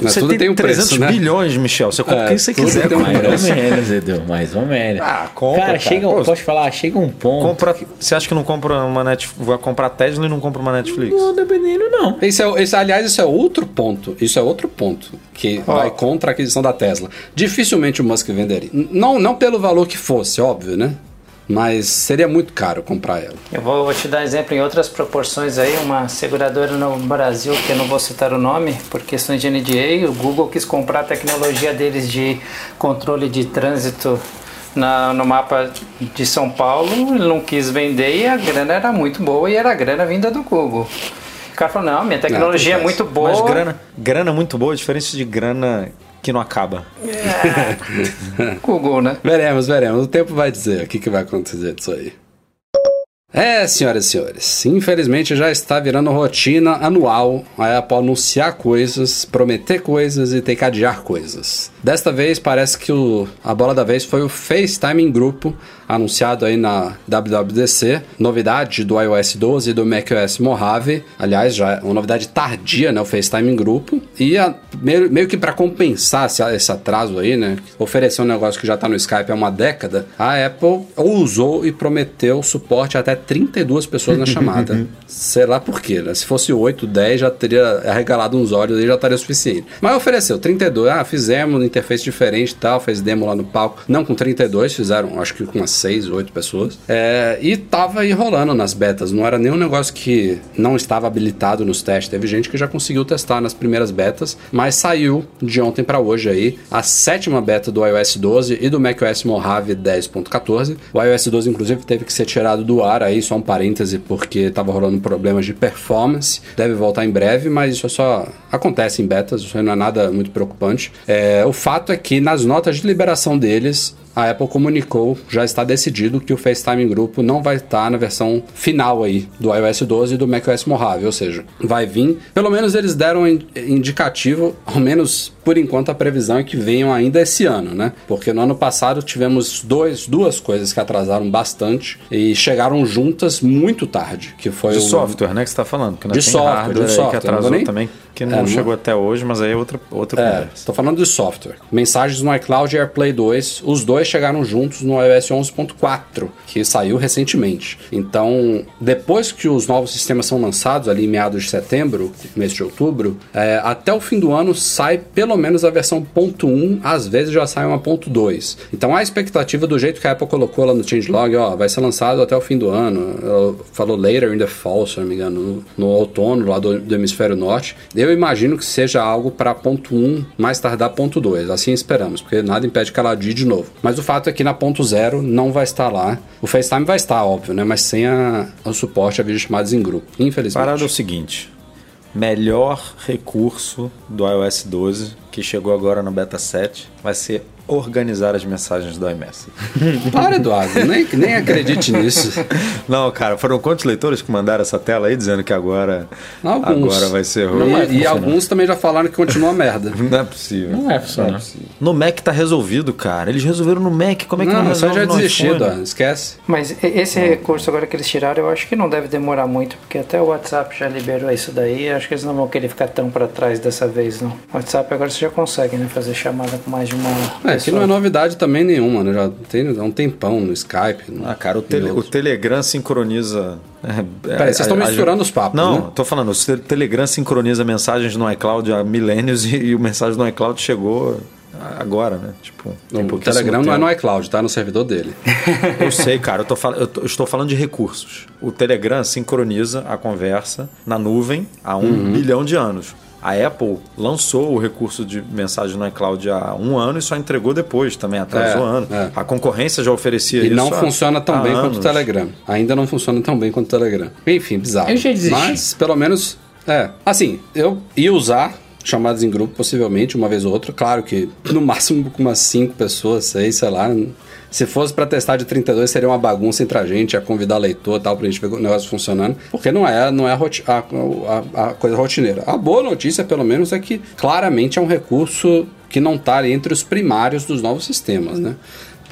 Mas Você tudo tem, tem um 300 preço, né? bilhões, Michel. Você compra É, o que você quiser tem um Mais isso. ou menos, Edu, mais ou menos. Ah, compra, Cara, cara. chega, Pô, posso te falar, chega um ponto. Compra, você acha que não compra uma Netflix? Vai comprar Tesla e não compra uma Netflix? Não, dependendo, não. Esse é, esse, aliás, isso é outro ponto. Isso é outro ponto que vai contra a aquisição da Tesla. Dificilmente o Musk venderia. Não, não pelo valor que fosse, óbvio, né? Mas seria muito caro comprar ela. Eu vou, vou te dar exemplo em outras proporções aí. Uma seguradora no Brasil, que eu não vou citar o nome, por questões de NDA, o Google quis comprar a tecnologia deles de controle de trânsito na- no mapa de São Paulo, ele não quis vender e a grana era muito boa e era a grana vinda do Google. O cara falou, não, minha tecnologia é acontece. muito boa. Mas grana, grana muito boa, diferente de grana que não acaba. Google, né? Veremos, veremos. O tempo vai dizer o que, que vai acontecer disso aí. É, senhoras e senhores, infelizmente já está virando rotina anual a Apple anunciar coisas, prometer coisas e ter que adiar coisas. Desta vez parece que o- a bola da vez foi o FaceTime em grupo, anunciado aí na WWDC, novidade do iOS 12 e do macOS Mojave, aliás, já é uma novidade tardia, né, o FaceTime em grupo, e a- meio, meio que para compensar esse, esse atraso aí, né, oferecer um negócio que já está no Skype há uma década, a Apple ousou e prometeu suporte até 32 pessoas na chamada. Sei lá por quê, né? Se fosse 8, 10 já teria arregalado uns olhos e já estaria suficiente. Mas ofereceu 32, ah, fizemos interface diferente e tal, fez demo lá no palco. Não com 32, fizeram acho que com umas 6, 8 pessoas. É, e tava aí rolando nas betas, não era nenhum negócio que não estava habilitado nos testes. Teve gente que já conseguiu testar nas primeiras betas, mas saiu de ontem para hoje aí a sétima beta do iOS 12 e do macOS Mojave 10.14. O iOS 12 inclusive teve que ser tirado do ar aí, só um parêntese, porque estava rolando problemas de performance. Deve voltar em breve, mas isso só acontece em betas, isso aí não é nada muito preocupante. É, o fato é que nas notas de liberação deles, a Apple comunicou, já está decidido que o FaceTime em grupo não vai estar na versão final aí do iOS 12 e do macOS Mojave, ou seja, vai vir. Pelo menos eles deram in- indicativo, ao menos por enquanto a previsão é que venham ainda esse ano, né? Porque no ano passado tivemos dois, duas coisas que atrasaram bastante e chegaram juntas muito tarde, que foi De o software, né, que você tá falando. Que ainda De tem software, hardware de software, que não atrasou nem- também, que não É, chegou até hoje, mas aí é outra, outra É, conversa. estou falando de software. Mensagens no iCloud e AirPlay 2, os dois chegaram juntos no iOS 11.4, que saiu recentemente. Então, depois que os novos sistemas são lançados, ali em meados de setembro, mês de outubro, é, até o fim do ano sai pelo menos a versão ponto .1, às vezes já sai uma ponto .2. Então, a expectativa do jeito que a Apple colocou lá no changelog, ó, vai ser lançado até o fim do ano. Ela falou later in the fall, se não me engano, no, no outono lá do, do hemisfério norte. Eu imagino que seja algo para ponto 1, mais tardar ponto 2. Assim esperamos, porque nada impede que ela adie de novo. Mas o fato é que na ponto 0 não vai estar lá. O FaceTime vai estar, óbvio, né? Mas sem a- o suporte a videochamadas em grupo, infelizmente. Parada é o seguinte: melhor recurso do iOS 12, que chegou agora no beta 7, vai ser organizar as mensagens do iMessage. Para, Eduardo, nem, nem acredite nisso. Não, cara, foram quantos leitores que mandaram essa tela aí dizendo que agora, Alguns. agora vai ser E, ruim? e alguns também já falaram que continua merda. Não é possível. Não é funcionar. No Mac tá resolvido, cara. Eles resolveram no Mac. Como é que não, Não, resolve já iPhone? ó, esquece. Mas esse recurso agora que eles tiraram, eu acho que não deve demorar muito, porque até o WhatsApp já liberou isso daí. Eu acho que eles não vão querer ficar tão para trás dessa vez, não. O WhatsApp agora você já consegue, né? Fazer chamada com mais de uma. É, pessoa. não é novidade também nenhuma, né? Já tem há um tempão no Skype. no- Ah, cara, o, tele- o. Telegram sincroniza. É, Peraí, vocês estão misturando os papos, Não, né? tô falando, o te- Telegram sincroniza mensagens no iCloud há milênios e, e o mensagem no iCloud chegou agora, né? Tipo, O Telegram não é tempo. no iCloud, tá no servidor dele. Eu sei, cara. Eu, tô fal- eu tô- eu estou falando de recursos. O Telegram sincroniza a conversa na nuvem há um Uhum. bilhão de anos. A Apple lançou o recurso de mensagem no iCloud há um ano e só entregou depois também, atrasou É, ano. é. A concorrência já oferecia E isso. não há- funciona tão bem quanto anos. o Telegram. Ainda não funciona tão bem quanto o Telegram. Enfim, bizarro. Eu já desisti. Mas, pelo menos, é. Assim, eu ia usar chamadas em grupo, possivelmente, uma vez ou outra. Claro que, no máximo, com umas 5 pessoas, 6, sei lá. Se fosse pra testar de 32, seria uma bagunça entre a gente, ia convidar leitor e tal, pra gente ver o negócio funcionando. Porque não é, não é a, a- a- a coisa rotineira. A boa notícia, pelo menos, é que claramente é um recurso que não tá ali entre os primários dos novos sistemas, né?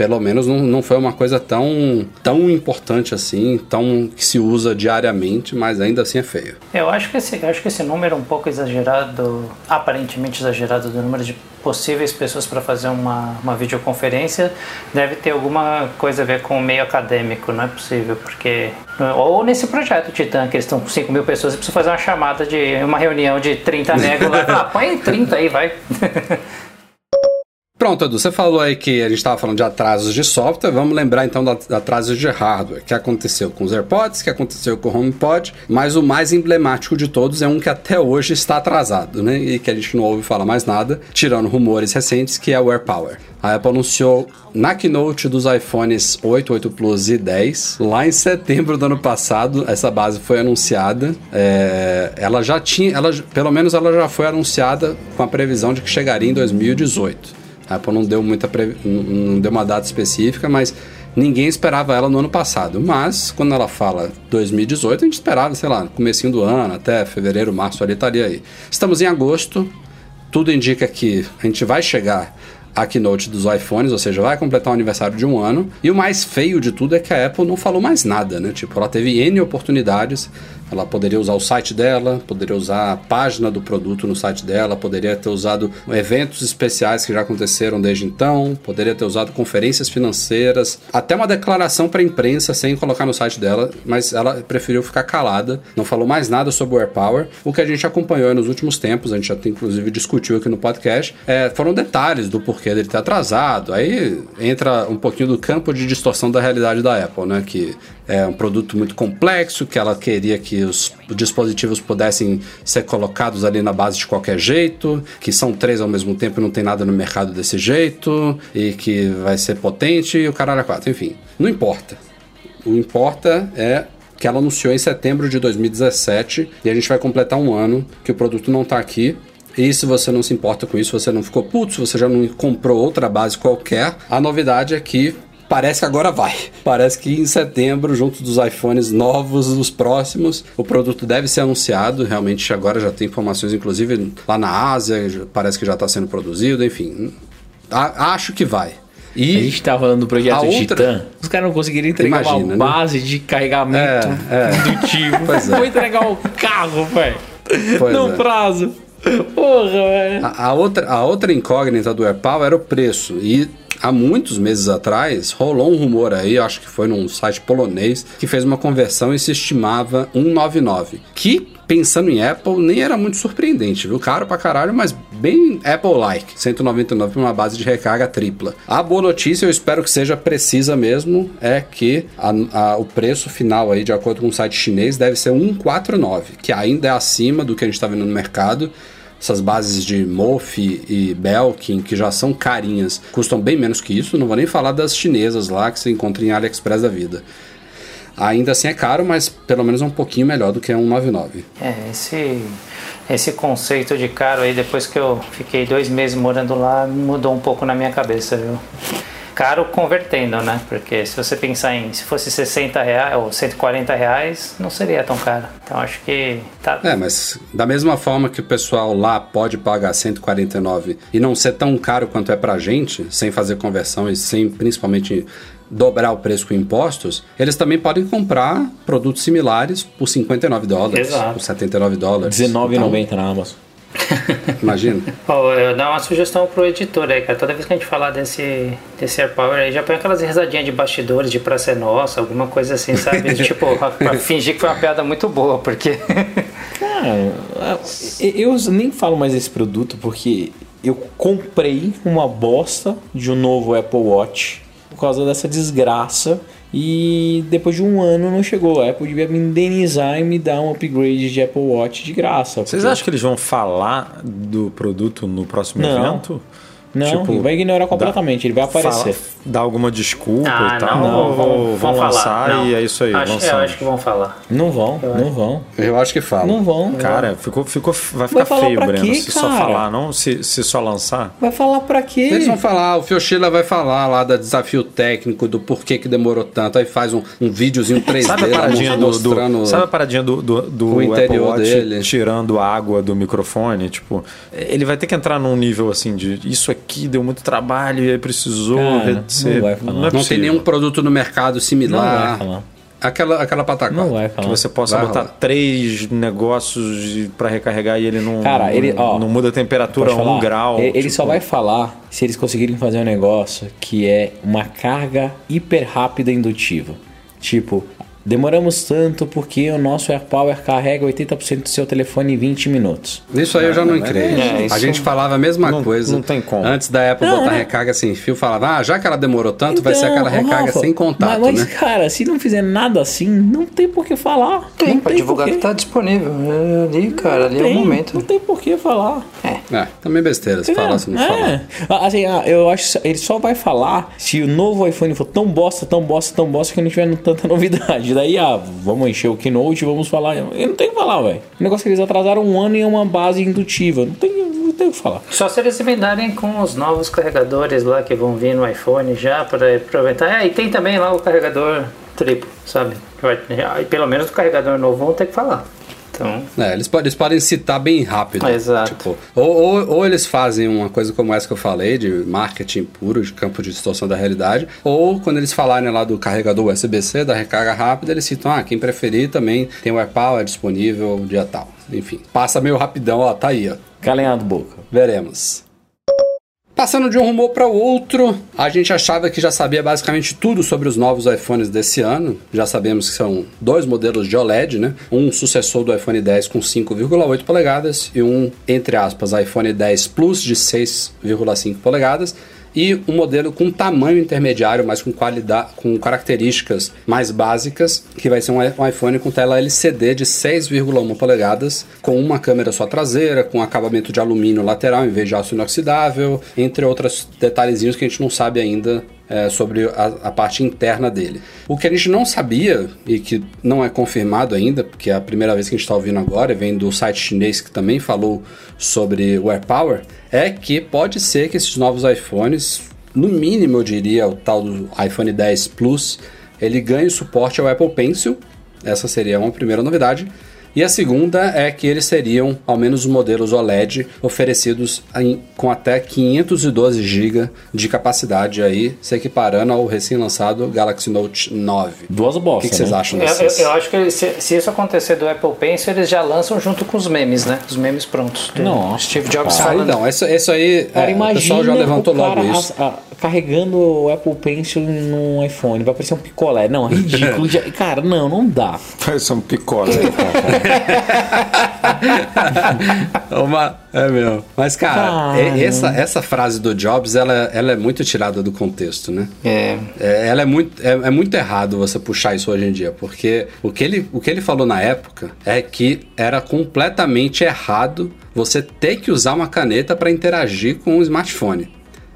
Pelo menos não, não foi uma coisa tão, tão importante assim, tão que se usa diariamente, mas ainda assim é feio. Eu acho que esse, acho que esse número é um pouco exagerado, aparentemente exagerado, do número de possíveis pessoas para fazer uma, uma videoconferência, deve ter alguma coisa a ver com o meio acadêmico, não é possível, porque. Ou nesse projeto Titã, que eles estão com 5 mil pessoas e precisam fazer uma chamada de uma reunião de 30 nego lá. Ah, põe 30 aí, vai. Pronto, Edu, você falou aí que a gente estava falando de atrasos de software, vamos lembrar então da atrasos de hardware, que aconteceu com os AirPods, que aconteceu com o HomePod, mas o mais emblemático de todos é um que até hoje está atrasado, né? E que a gente não ouve falar mais nada, tirando rumores recentes, que é o AirPower. A Apple anunciou na keynote dos iPhones 8, 8 Plus e 10, lá em setembro do ano passado, essa base foi anunciada. É, ela já tinha, ela, pelo menos ela já foi anunciada com a previsão de que chegaria em 2018. A Apple não deu muita pre- não- deu uma data específica, mas ninguém esperava ela no ano passado. Mas quando ela fala 2018, a gente esperava, sei lá, comecinho do ano, até fevereiro, março ali estaria aí. Estamos em agosto, tudo indica que a gente vai chegar a keynote dos iPhones, ou seja, vai completar o aniversário de um ano. E o mais feio de tudo é que a Apple não falou mais nada, né? Tipo, ela teve N oportunidades. Ela poderia usar o site dela, poderia usar a página do produto no site dela, poderia ter usado eventos especiais que já aconteceram desde então, poderia ter usado conferências financeiras, até uma declaração para a imprensa sem colocar no site dela, mas ela preferiu ficar calada, não falou mais nada sobre o AirPower. O que a gente acompanhou nos últimos tempos, a gente já tem, inclusive discutiu aqui no podcast, é, foram detalhes do porquê dele ter atrasado. Aí entra um pouquinho do campo de distorção da realidade da Apple, né? Que é um produto muito complexo, que ela queria que os dispositivos pudessem ser colocados ali na base de qualquer jeito, que são três ao mesmo tempo e não tem nada no mercado desse jeito, e que vai ser potente e o caralho a quatro. Enfim, não importa. O importa é que ela anunciou em setembro de 2017 e a gente vai completar um ano que o produto não está aqui. E se você não se importa com isso, você não ficou puto, se você já não comprou outra base qualquer, a novidade é que parece que agora vai. Parece que em setembro, junto dos iPhones novos, os próximos, o produto deve ser anunciado. Realmente agora já tem informações, inclusive lá na Ásia, parece que já está sendo produzido, enfim. A- acho que vai. E A gente tava falando do projeto outra- Titã. Os caras não conseguiram entregar Imagina, uma né? base de carregamento É, é. Pois é. Vou entregar o carro, velho. No é. prazo. Porra, velho. A, a outra, a outra incógnita do AirPower era o preço. E há muitos meses atrás rolou um rumor aí, acho que foi num site polonês, que fez uma conversão e se estimava 199. Que, pensando em Apple, nem era muito surpreendente, viu? Caro pra caralho, mas bem Apple-like. 199 para uma base de recarga tripla. A boa notícia, eu espero que seja precisa mesmo, é que a- a- o preço final aí, de acordo com o site chinês, deve ser 149, que ainda é acima do que a gente está vendo no mercado. Essas bases de Mofi e Belkin, que já são carinhas, custam bem menos que isso. Não vou nem falar das chinesas lá que você encontra em AliExpress da vida. Ainda assim é caro, mas pelo menos é um pouquinho melhor do que a 199. É, esse, esse conceito de caro aí, depois que eu fiquei dois meses morando lá, mudou um pouco na minha cabeça, viu? Caro convertendo, né? Porque se você pensar em se fosse 60 reais ou 140 reais, não seria tão caro. Então acho que tá. É, mas da mesma forma que o pessoal lá pode pagar 149 e não ser tão caro quanto é pra gente, sem fazer conversão e sem principalmente dobrar o preço com impostos, eles também podem comprar produtos similares por 59 dólares, Exato. por 79 dólares. R$19,90 na Amazon. Imagina. Ó, eu dar uma sugestão pro editor aí, cara. Toda vez que a gente falar desse, desse AirPower aí, já põe aquelas risadinhas de bastidores de Praça é Nossa, alguma coisa assim, sabe? tipo, pra, pra fingir que foi uma piada muito boa, porque. Cara, eu nem falo mais desse produto porque eu comprei uma bosta de um novo Apple Watch por causa dessa desgraça. E depois de um ano não chegou. A Apple devia me indenizar e me dar um upgrade de Apple Watch de graça. Vocês porque- acham que eles vão falar do produto no próximo Não. evento? Não, Tipo, ele vai ignorar completamente, ele vai aparecer. Fala- dar alguma desculpa Ah, e tal? não, vão, vão, falar. lançar não. e é isso aí, Acho, eu lançamos. acho que vão falar. Não vão, não vão. Eu acho que fala. Não vão. Cara, ficou, ficou, vai ficar falar feio, Breno, quê, se só cara? falar, não se, se só lançar. Vai falar pra quê? Eles vão falar, o Fiochila vai falar lá do desafio técnico, do porquê que demorou tanto, aí faz um, um videozinho 3D Sabe a lá, paradinha do, mostrando... do- sabe a paradinha do, do, do o Apple interior Watch dele. tirando a água do microfone? Tipo, ele vai ter que entrar num nível assim de isso aqui deu muito trabalho e aí precisou Cara, ser. não vai falar. é Não tem nenhum produto no mercado Não similar. vai falar. Aquela, aquela pataquada. Não vai Que falar. você possa Vai botar rolar. três negócios para recarregar e ele não, Cara, ele, ó, não muda a temperatura a um grau. Ele, ele tipo, só vai falar se eles conseguirem fazer um negócio que é uma carga hiper rápida indutiva. Tipo, demoramos tanto porque o nosso AirPower carrega 80% do seu telefone em 20 minutos. Isso aí eu já não creio. é, a gente falava a mesma Não- coisa. não tem como. Antes da Apple Não, botar não. recarga sem fio, falava, ah, já que ela demorou tanto, vai ser Então, aquela recarga Rafa, sem contato, mas, mas, né? cara, se não fizer nada assim, não tem por que falar. Tem, não pra tem divulgar que tá disponível. É Ali, cara, ali é o Tem, momento. Não tem por que falar. É, também besteira, se falar, se não é. falar. Ah, Assim, ah, eu acho que ele só vai falar se o novo iPhone for tão bosta, tão bosta, tão bosta que não tiver tanta novidade. Daí, ah, vamos encher o Keynote, vamos falar. Eu não tenho o que falar, velho. O negócio é que eles atrasaram um ano em uma base indutiva. Não tem, não tem o que falar. Só se eles emendarem com os novos carregadores lá que vão vir no iPhone já para aproveitar. É, e tem também lá o carregador triplo, sabe? Vai- E pelo menos o carregador novo vão ter que falar. Então, É, eles, podem, eles podem citar bem rápido. Exato. Tipo, ou, ou, ou eles fazem uma coisa como essa que eu falei, de marketing puro, de campo de distorção da realidade, ou quando eles falarem lá do carregador USB-C, da recarga rápida, eles citam, ah, quem preferir também tem o AirPower disponível, dia tal. Enfim, passa meio rapidão, ó, tá aí, ó. Calenhado boca. Veremos. Passando de um rumor para o outro, a gente achava que já sabia basicamente tudo sobre os novos iPhones desse ano. Já sabemos que são dois modelos de OLED, né? Um sucessor do iPhone 10 com 5,8 polegadas e um, entre aspas, iPhone 10 Plus de 6,5 polegadas. E um modelo com tamanho intermediário, mas com qualidade, com características mais básicas, que vai ser um iPhone com tela LCD de 6,1 polegadas, com uma câmera só traseira, com acabamento de alumínio lateral em vez de aço inoxidável, entre outros detalhezinhos que a gente não sabe ainda é, sobre a, a parte interna dele. O que a gente não sabia e que não é confirmado ainda, porque é a primeira vez que a gente está ouvindo agora, vem do site chinês que também falou sobre o AirPower, é que pode ser que esses novos iPhones, no mínimo eu diria o tal do iPhone 10 Plus, ele ganhe suporte ao Apple Pencil. Essa seria uma primeira novidade. E a segunda é que eles seriam, ao menos os modelos OLED, oferecidos em- com até 512 GB de capacidade aí, se equiparando ao recém-lançado Galaxy Note 9. Duas O bostas. que, que vocês né? acham eu, eu, desses? eu acho que se, se isso acontecer do Apple Pencil, eles já lançam junto com os memes, né? Os memes prontos. Não, Steve Jobs Ah, falando. então, isso, isso aí, Cara, é, o pessoal já levantou o cara logo isso. a- a- carregando o Apple Pencil num iPhone. Vai parecer um picolé. Não, é ridículo. Já- cara, não, não dá. Parece um picolé. Uma, é mesmo. Mas, cara, essa, essa frase do Jobs, ela, ela é muito tirada do contexto, né? É. É, ela é muito, é, é muito errado você puxar isso hoje em dia, porque o que, ele, o que ele falou na época é que era completamente errado você ter que usar uma caneta para interagir com um smartphone.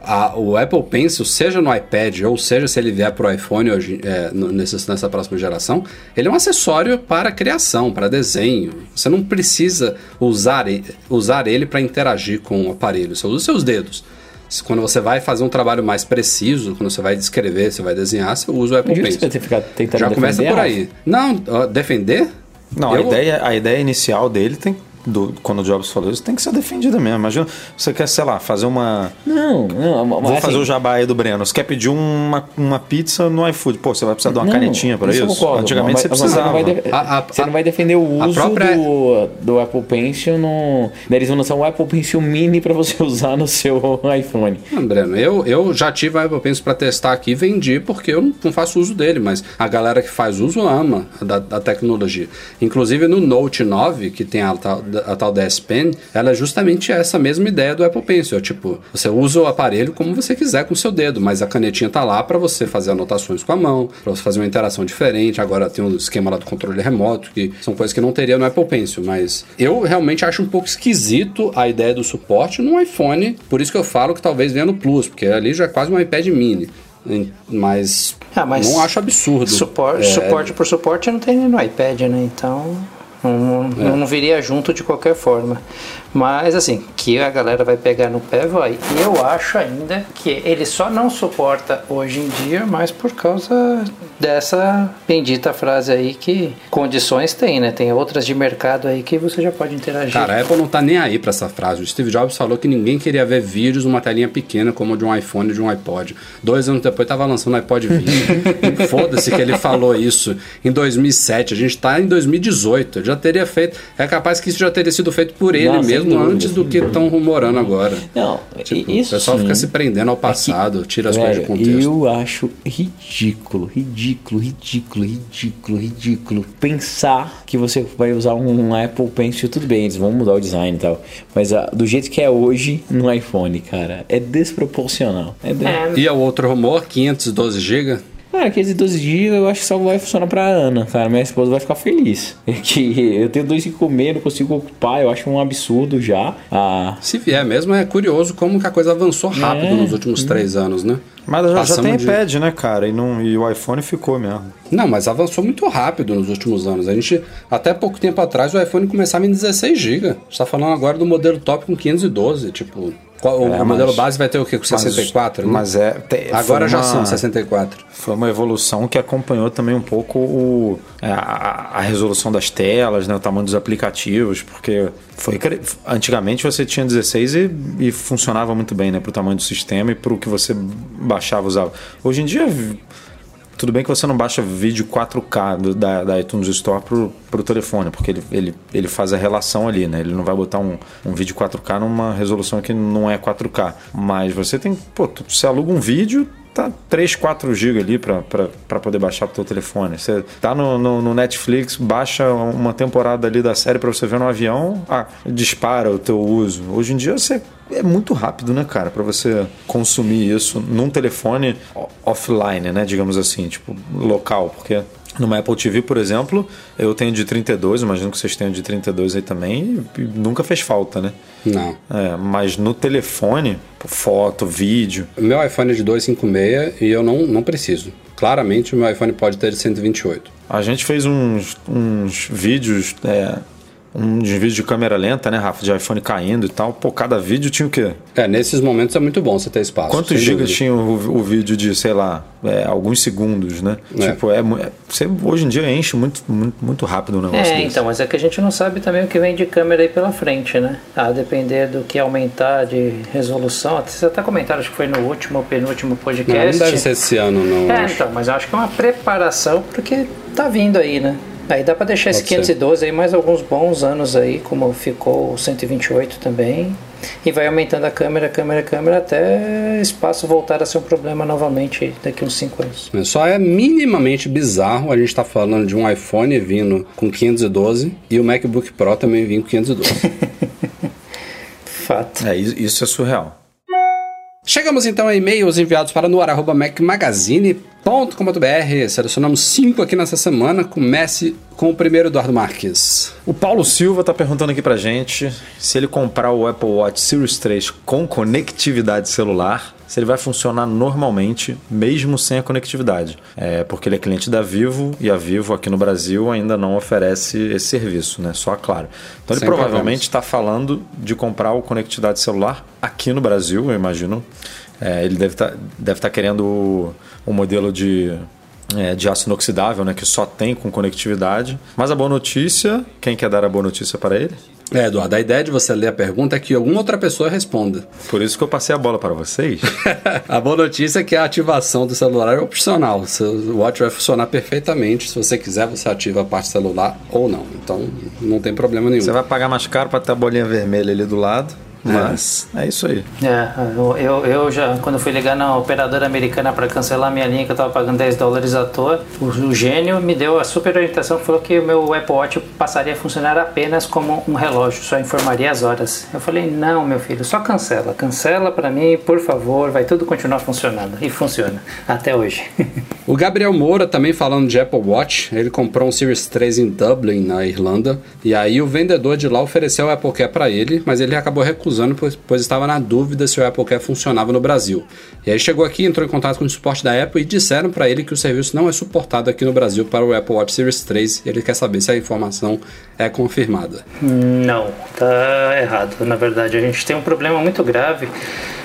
A- o Apple Pencil, seja no iPad ou seja se ele vier para o iPhone hoje, é, nesse- nessa próxima geração, ele é um acessório para criação, para desenho. Você não precisa usar, usar ele para interagir com o aparelho, você usa os seus dedos. Quando você vai fazer um trabalho mais preciso, quando você vai descrever, você vai desenhar, você usa o Apple Pencil. você ficar tentando Já começa por aí. Não, defender? Não, a Eu- ideia, a ideia inicial dele tem. Do- quando o Jobs falou isso, tem que ser defendida mesmo. Imagina, você quer, sei lá, fazer uma. Não, não. mas Vou assim, fazer o jabá aí do Breno. Você quer pedir uma, uma pizza no iFood? Pô, você vai precisar de uma não, canetinha para isso? concordo, Antigamente você precisava. Você não vai, de- A- a- você não vai defender o a uso própria- do, do Apple Pencil no. Eles vão lançar um Apple Pencil Mini pra você usar no seu iPhone. Não, Breno, eu, eu já tive o Apple Pencil para testar aqui e vendi porque eu não, não faço uso dele, mas a galera que faz uso ama da, da tecnologia. Inclusive no Note 9, que tem a tal a tal da S Pen, ela é justamente essa mesma ideia do Apple Pencil. É tipo, você usa o aparelho como você quiser com o seu dedo, mas a canetinha tá lá para você fazer anotações com a mão, para você fazer uma interação diferente. Agora tem o esquema lá do controle remoto, que são coisas que não teria no Apple Pencil, mas eu realmente acho um pouco esquisito a ideia do suporte no iPhone, por isso que eu falo que talvez venha no Plus, porque ali já é quase um iPad mini. Mas, Ah, mas não acho absurdo. Suporte, É, suporte por suporte não tem nem no iPad, né? Então não, não, não viria junto de qualquer forma. Mas assim, que a galera vai pegar no pé, vai. E eu acho ainda que ele só não suporta hoje em dia, mas por causa dessa bendita frase aí que condições tem, né? Tem outras de mercado aí que você já pode interagir. Cara, a Apple não tá nem aí pra essa frase. O Steve Jobs falou que ninguém queria ver vídeos numa telinha pequena como de um iPhone de um iPod. Dois anos depois tava lançando o iPod 20. Foda-se que ele falou isso em 2007. A gente tá em 2018. Ele já teria feito. É capaz que isso já teria sido feito por ele Não, sem mesmo dúvida, antes do que estão rumorando agora. Não, Tipo, isso o pessoal sim. fica se prendendo ao passado, tira as coisas de Velho, contexto. Eu acho ridículo, ridículo, ridículo, ridículo, ridículo. Pensar que você vai usar um Apple Pencil, tudo bem, eles vão mudar o design e tal. Mas ah, do jeito que é hoje no iPhone, cara, é desproporcional. É, de... É, E o outro rumor, 512 GB. Cara, aqueles 12 GB eu acho que só vai funcionar pra Ana, cara. Minha esposa vai ficar feliz. É que eu tenho 256, não consigo ocupar, eu acho um absurdo já. Ah, Se vier mesmo, é curioso como que a coisa avançou rápido É. nos últimos três anos, né? Mas já, já tem de- iPad, né, cara? E, não, e o iPhone ficou mesmo. Não, mas avançou muito rápido nos últimos anos. A gente, até pouco tempo atrás, o iPhone começava em 16 GB. A gente tá falando agora do modelo top com 512. Tipo, qual- o É, mas- modelo base vai ter o quê? Com 64, né? Mas é. te- Agora foi já uma- são 64. Foi uma evolução que acompanhou também um pouco o, a, a- a resolução das telas, né, o tamanho dos aplicativos, porque foi antigamente você tinha 16 e, e funcionava muito bem, né, para o tamanho do sistema e para o que você baixava usava. Hoje em dia tudo bem que você não baixa vídeo 4K do- da, da iTunes Store pro, pro telefone, porque ele, ele, ele faz a relação ali, né? Ele não vai botar um, um vídeo 4K numa resolução que não é 4K. Mas você tem, pô, você aluga um vídeo, tá 3, 4 GB ali pra poder baixar pro teu telefone. Você tá no, no, no Netflix, baixa uma temporada ali da série pra você ver no avião, ah, dispara o teu uso. Hoje em dia você é muito rápido, né, cara, Pra você consumir isso num telefone offline, né, digamos assim, tipo local, porque numa Apple TV, por exemplo, eu tenho de 32, imagino que vocês tenham de 32 aí também, e nunca fez falta, né? Não. É, mas no telefone, foto, vídeo, meu iPhone é de 256 e eu não, não preciso. Claramente o meu iPhone pode ter de 128. A gente fez uns, uns vídeos, é, uns vídeos de câmera lenta, né, Rafa, de iPhone caindo e tal. Pô, cada vídeo tinha o quê? É, nesses momentos é muito bom você ter espaço. Quantos gigas dúvida. tinha o, o vídeo de, sei lá, é, alguns segundos, né? É. Tipo, é, é- você hoje em dia enche muito, muito, muito rápido o negócio É, desse. então, mas é que a gente não sabe também o que vem de câmera aí pela frente, né? A depender do que aumentar de resolução. Você até comentaram, acho que foi no último ou penúltimo Não, podcast. não deve ser esse ano, não. É, acho. então, mas eu acho que é uma preparação porque tá vindo aí, né? Aí dá pra deixar esse Pode ser. 512 aí mais alguns bons anos aí, como ficou o 128 também. E vai aumentando a câmera, câmera, câmera, até espaço voltar a ser um problema novamente daqui uns 5 anos. Só é minimamente bizarro a gente estar falando de um iPhone vindo com 512 e o MacBook Pro também vindo com 512. Fato. É, isso isso é surreal. Chegamos então a e-mails enviados para noar.macmagazine.com.br. Selecionamos cinco aqui nessa semana. Comece com o primeiro, Eduardo Marques. O Paulo Silva tá perguntando aqui pra gente se ele comprar o Apple Watch Series 3 com conectividade celular, se ele vai funcionar normalmente, mesmo sem a conectividade. É, porque ele é cliente da Vivo e a Vivo aqui no Brasil ainda não oferece esse serviço, né? Só a Claro. Então ele Sem provavelmente está falando de comprar o conectividade celular aqui no Brasil, eu imagino. É, ele deve estar deve tá querendo o, o modelo de é, de aço inoxidável, né, que só tem com conectividade. Mas a boa notícia, quem quer dar a boa notícia para ele? É, Eduardo, a ideia de você ler a pergunta é que alguma outra pessoa responda. Por isso que eu passei a bola para vocês. a boa notícia é que a ativação do celular é opcional. O seu watch vai funcionar perfeitamente. Se você quiser, você ativa a parte celular ou não. Então, não tem problema nenhum. Você vai pagar mais caro para ter a bolinha vermelha ali do lado. Mas é isso aí. É, eu, eu, já, quando fui ligar na operadora americana para cancelar minha linha, que eu tava pagando 10 dólares à toa, o, o gênio me deu a super orientação falou que o meu Apple Watch passaria a funcionar apenas como um relógio, só informaria as horas. Eu falei, não, meu filho, só cancela. Cancela para mim, por favor, vai tudo continuar funcionando. E funciona, até hoje. O Gabriel Moura também falando de Apple Watch, ele comprou um Series 3 em Dublin, na Irlanda, e aí o vendedor de lá ofereceu o Apple Care para ele, mas ele acabou recusando pois, pois estava na dúvida se o Apple Care funcionava no Brasil. E aí chegou aqui, entrou em contato com o suporte da Apple e disseram para ele que o serviço não é suportado aqui no Brasil para o Apple Watch Series 3, e ele quer saber se a informação é confirmada. Não, tá errado. Na verdade, a gente tem um problema muito grave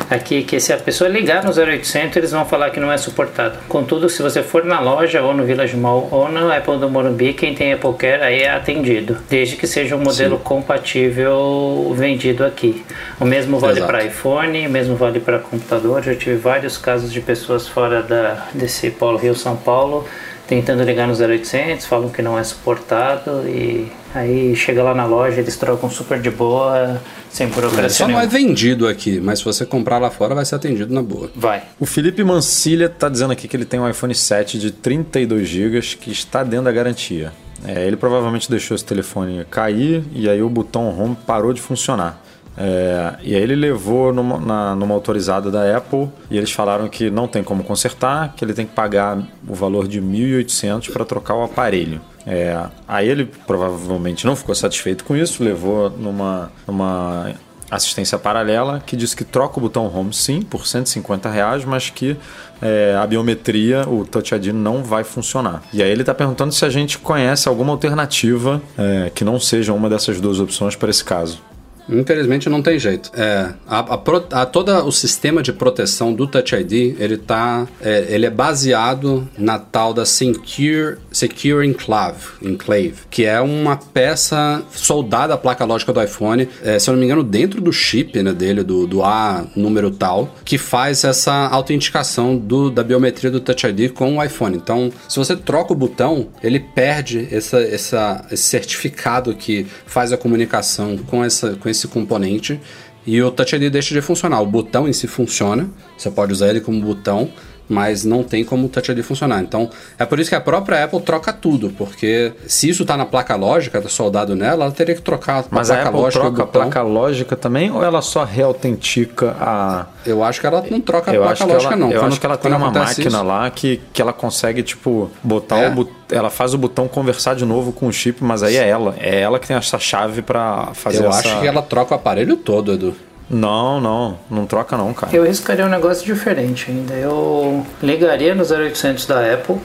aqui que se a pessoa ligar no 0800, eles vão falar que não é suportado. Contudo, se você for na loja ou no Village Mall ou no Apple do Morumbi, quem tem Apple Care aí é atendido, desde que seja um modelo Sim. compatível vendido aqui. O mesmo vale para iPhone, o mesmo vale para computador. Já tive vários casos de pessoas fora da, desse Polo Rio São Paulo tentando ligar no 0800, falam que não é suportado e aí chega lá na loja, eles trocam super de boa, sem burocracia só não é nenhuma. vendido aqui, mas se você comprar lá fora vai ser atendido na boa. Vai. O Felipe Mancilha tá dizendo aqui que ele tem um iPhone 7 de 32 GB que está dentro da garantia. É, ele provavelmente deixou esse telefone cair e aí o botão home parou de funcionar. É, e aí ele levou numa, na- numa autorizada da Apple e eles falaram que não tem como consertar, que ele tem que pagar o valor de 1.800 para trocar o aparelho. É, aí ele provavelmente não ficou satisfeito com isso, levou numa, numa assistência paralela que diz que troca o botão home sim por 150 reais, mas que é, a biometria, o Touch ID não vai funcionar. E aí ele está perguntando se a gente conhece alguma alternativa é, que não seja uma dessas duas opções para esse caso. Infelizmente não tem jeito. É, a, a a- todo o sistema de proteção do Touch ID ele, tá, é, ele é baseado na tal da Secure, Secure Enclave, Enclave, que é uma peça soldada à placa lógica do iPhone, é, se eu não me engano, dentro do chip né, dele, do, do A número tal, que faz essa autenticação do, da biometria do Touch ID com o iPhone. Então, se você troca o botão, ele perde essa, essa, esse certificado que faz a comunicação com, essa, com esse componente. E o Touch ID deixa de funcionar. O botão em si funciona, você pode usar ele como botão, mas não tem como o Touch ID funcionar. Então, é por isso que a própria Apple troca tudo, porque se isso está na placa lógica, tá soldado nela, ela teria que trocar Mas a a placa Apple lógica troca a placa lógica também ou ela só reautentica a. Eu acho que ela não troca a eu placa lógica, ela, não. Eu Quando- acho que ela tem uma máquina isso- lá que, que ela consegue, tipo, botar É. o botão. Ela faz o botão conversar de novo com o chip, mas aí é ela. É ela que tem essa chave pra fazer Eu essa. acho que ela troca o aparelho todo, Edu. Não, não. Não troca não, cara. Eu riscaria um negócio diferente ainda. Eu ligaria no 0800 da Apple.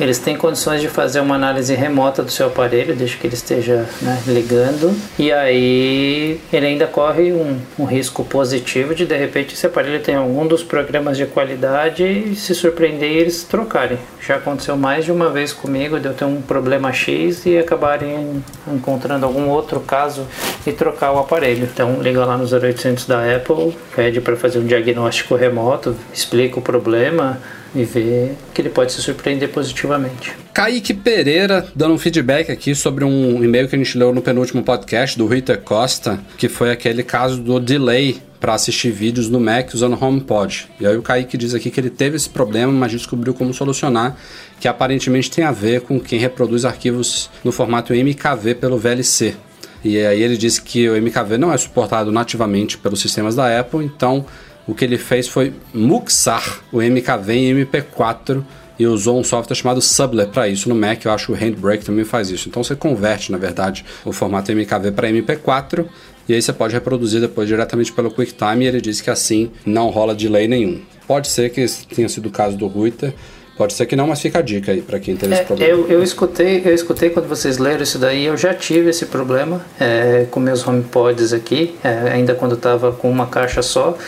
Eles têm condições de fazer uma análise remota do seu aparelho, desde que ele esteja né, ligando. E aí ele ainda corre um, um risco positivo de de repente esse aparelho tem algum dos programas de qualidade e se surpreender e eles trocarem. Já aconteceu mais de uma vez comigo de eu ter um problema X e acabarem encontrando algum outro caso e trocar o aparelho. Então liga lá no 0800 da Apple, pede para fazer um diagnóstico remoto, explica o problema e vê que ele pode se surpreender positivamente. Kaique Pereira dando um feedback aqui sobre um e-mail que a gente leu no penúltimo podcast do Rita Costa, que foi aquele caso do delay para assistir vídeos no Mac usando HomePod. E aí o Kaique diz aqui que ele teve esse problema, mas descobriu como solucionar, que aparentemente tem a ver com quem reproduz arquivos no formato MKV pelo VLC. E aí ele disse que o MKV não é suportado nativamente pelos sistemas da Apple, então o que ele fez foi muxar o MKV em MP4 e usou um software chamado Subler para isso no Mac. Eu acho que o Handbrake também faz isso. Então você converte, na verdade, o formato MKV para MP4 e aí você pode reproduzir depois diretamente pelo QuickTime. E ele disse que assim não rola delay nenhum. Pode ser que tenha sido o caso do Ruiter, pode ser que não, mas fica a dica aí para quem teve esse É, problema. eu, eu escutei, eu escutei quando vocês leram isso daí, eu já tive esse problema é, com meus HomePods aqui, é, ainda quando estava com uma caixa só,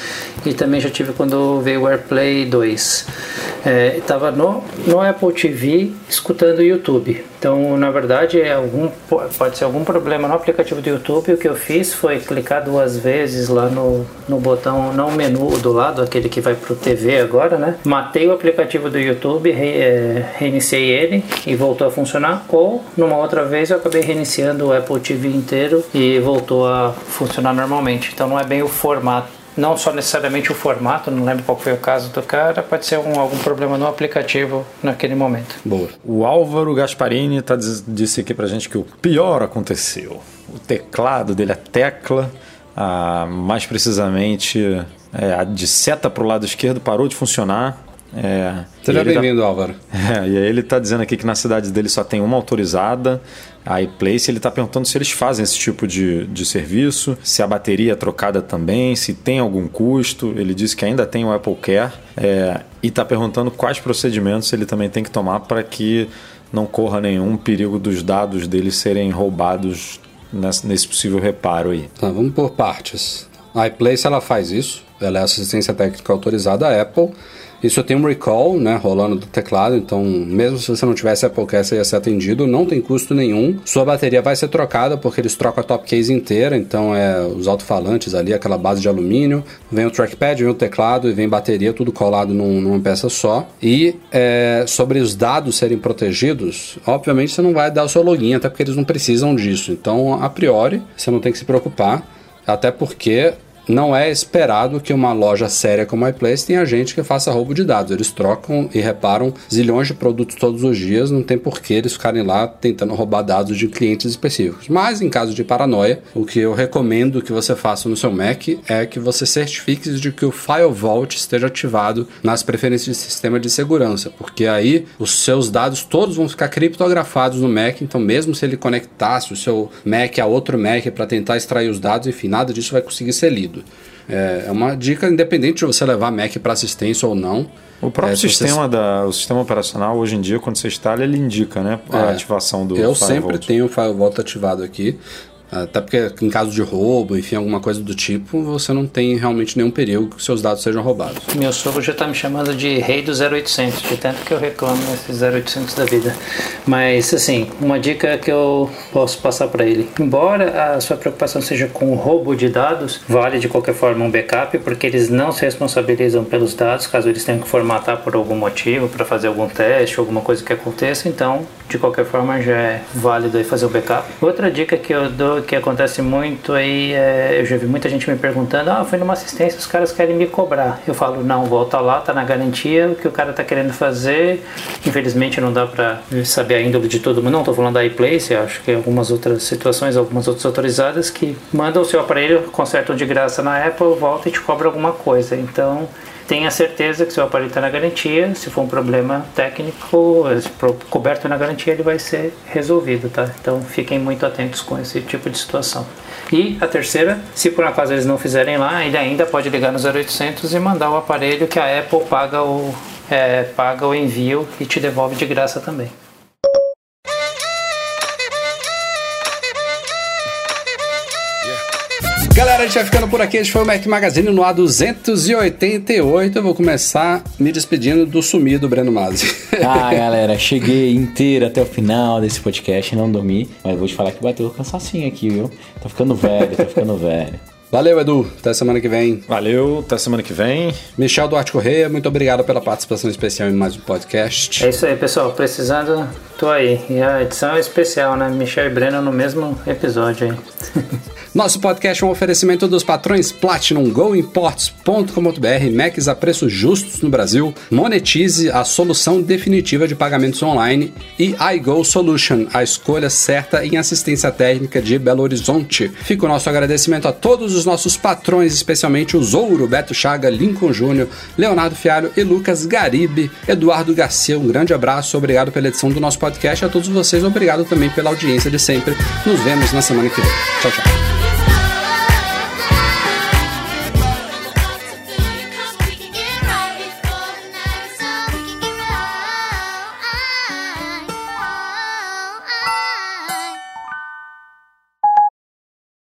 e também já tive quando veio o AirPlay 2. É, estava no, no Apple TV escutando o YouTube. Então, na verdade, é algum, pode ser algum problema no aplicativo do YouTube. O que eu fiz foi clicar duas vezes lá no, no botão, não menu do lado, aquele que vai para o TV agora, né? Matei o aplicativo do YouTube, re, é, reiniciei ele e voltou a funcionar. Ou, numa outra vez, eu acabei reiniciando o Apple TV inteiro e voltou a funcionar normalmente. Então, não é bem o formato não só necessariamente o formato, não lembro qual foi o caso do cara, pode ser um, algum problema no aplicativo naquele momento. Boa. O Álvaro Gasparini tá, disse aqui pra gente que o pior aconteceu. O teclado dele, a tecla, a, mais precisamente é, a de seta pro lado esquerdo, parou de funcionar. É, Seja bem-vindo, tá, Álvaro. É, e aí ele está dizendo aqui que na cidade dele só tem uma autorizada, a iPlace. Ele está perguntando se eles fazem esse tipo de, de serviço, se a bateria é trocada também, se tem algum custo. Ele disse que ainda tem o Apple Care é, e está perguntando quais procedimentos ele também tem que tomar para que não corra nenhum perigo dos dados dele serem roubados nesse, nesse possível reparo aí. Tá, vamos por partes. A iPlace ela faz isso, ela é assistência técnica autorizada da Apple isso tem um recall, né, rolando do teclado, então mesmo se você não tivesse Applecast ia ser atendido, não tem custo nenhum. Sua bateria vai ser trocada porque eles trocam a top case inteira, então é os alto-falantes ali, aquela base de alumínio, vem o trackpad, vem o teclado e vem bateria, tudo colado num, numa peça só. E é, sobre os dados serem protegidos, obviamente você não vai dar o seu login, até porque eles não precisam disso. Então, a priori, você não tem que se preocupar, até porque não é esperado que uma loja séria como a iPlace tenha gente que faça roubo de dados. Eles trocam e reparam zilhões de produtos todos os dias, não tem por que eles ficarem lá tentando roubar dados de clientes específicos. Mas em caso de paranoia, o que eu recomendo que você faça no seu Mac é que você certifique de que o File Vault esteja ativado nas preferências de sistema de segurança, porque aí os seus dados todos vão ficar criptografados no Mac, então mesmo se ele conectasse o seu Mac a outro Mac para tentar extrair os dados, enfim, nada disso vai conseguir ser lido. É, é uma dica independente de você levar Mac para assistência ou não. O próprio é, sistema, você... da, o sistema operacional hoje em dia, quando você instala, ele indica né, a é, ativação do Eu sempre tenho o FileVault ativado aqui. Até porque em caso de roubo, enfim, alguma coisa do tipo, você não tem realmente nenhum perigo que seus dados sejam roubados. Meu sogro já está me chamando de rei do 0800, de tanto que eu reclamo nesses 0800 da vida. Mas, assim, uma dica que eu posso passar para ele. Embora a sua preocupação seja com o roubo de dados, vale de qualquer forma um backup, porque eles não se responsabilizam pelos dados, caso eles tenham que formatar por algum motivo, para fazer algum teste, alguma coisa que aconteça. Então, de qualquer forma, já é válido aí fazer o backup. Outra dica que eu dou que acontece muito aí, é, eu já vi muita gente me perguntando, ah, fui numa assistência, os caras querem me cobrar. Eu falo, não, volta lá, tá na garantia, o que o cara tá querendo fazer, infelizmente não dá pra saber a índole de todo mundo, não tô falando da iPlace, acho que algumas outras situações, algumas outras autorizadas que mandam o seu aparelho, consertam de graça na Apple, volta e te cobra alguma coisa. Então, tenha certeza que seu aparelho está na garantia. Se for um problema técnico coberto na garantia, ele vai ser resolvido, tá? Então fiquem muito atentos com esse tipo de situação. E a terceira, se por acaso eles não fizerem lá, ele ainda pode ligar no 0800 e mandar o aparelho que a Apple paga o, é, paga o envio e te devolve de graça também. Galera, a gente vai ficando por aqui. Este foi o Mac Magazine no A288. Eu vou começar me despedindo do sumido Breno Masi. Ah, galera, cheguei inteiro até o final desse podcast, não dormi. Mas vou te falar que bateu o cansacinho aqui, viu? Tô ficando velho, tô ficando velho. Valeu, Edu. Até semana que vem. Valeu, até semana que vem. Michel Duarte Correia, muito obrigado pela participação especial em mais um podcast. É isso aí, pessoal. Precisando, tô aí. E a edição é especial, né? Michel e Breno no mesmo episódio aí. Nosso podcast é um oferecimento dos patrões Platinum, GoImports.com.br, Macs a preços justos no Brasil, Monetize, a solução definitiva de pagamentos online, e iGo Solution, a escolha certa em assistência técnica de Belo Horizonte. Fica o nosso agradecimento a todos os nossos patrões, especialmente o Zouro, Beto Chaga, Lincoln Júnior, Leonardo Fialho e Lucas Garibe, Eduardo Garcia. Um grande abraço, obrigado pela edição do nosso podcast. A todos vocês, obrigado também pela audiência de sempre. Nos vemos na semana que vem. Tchau, tchau.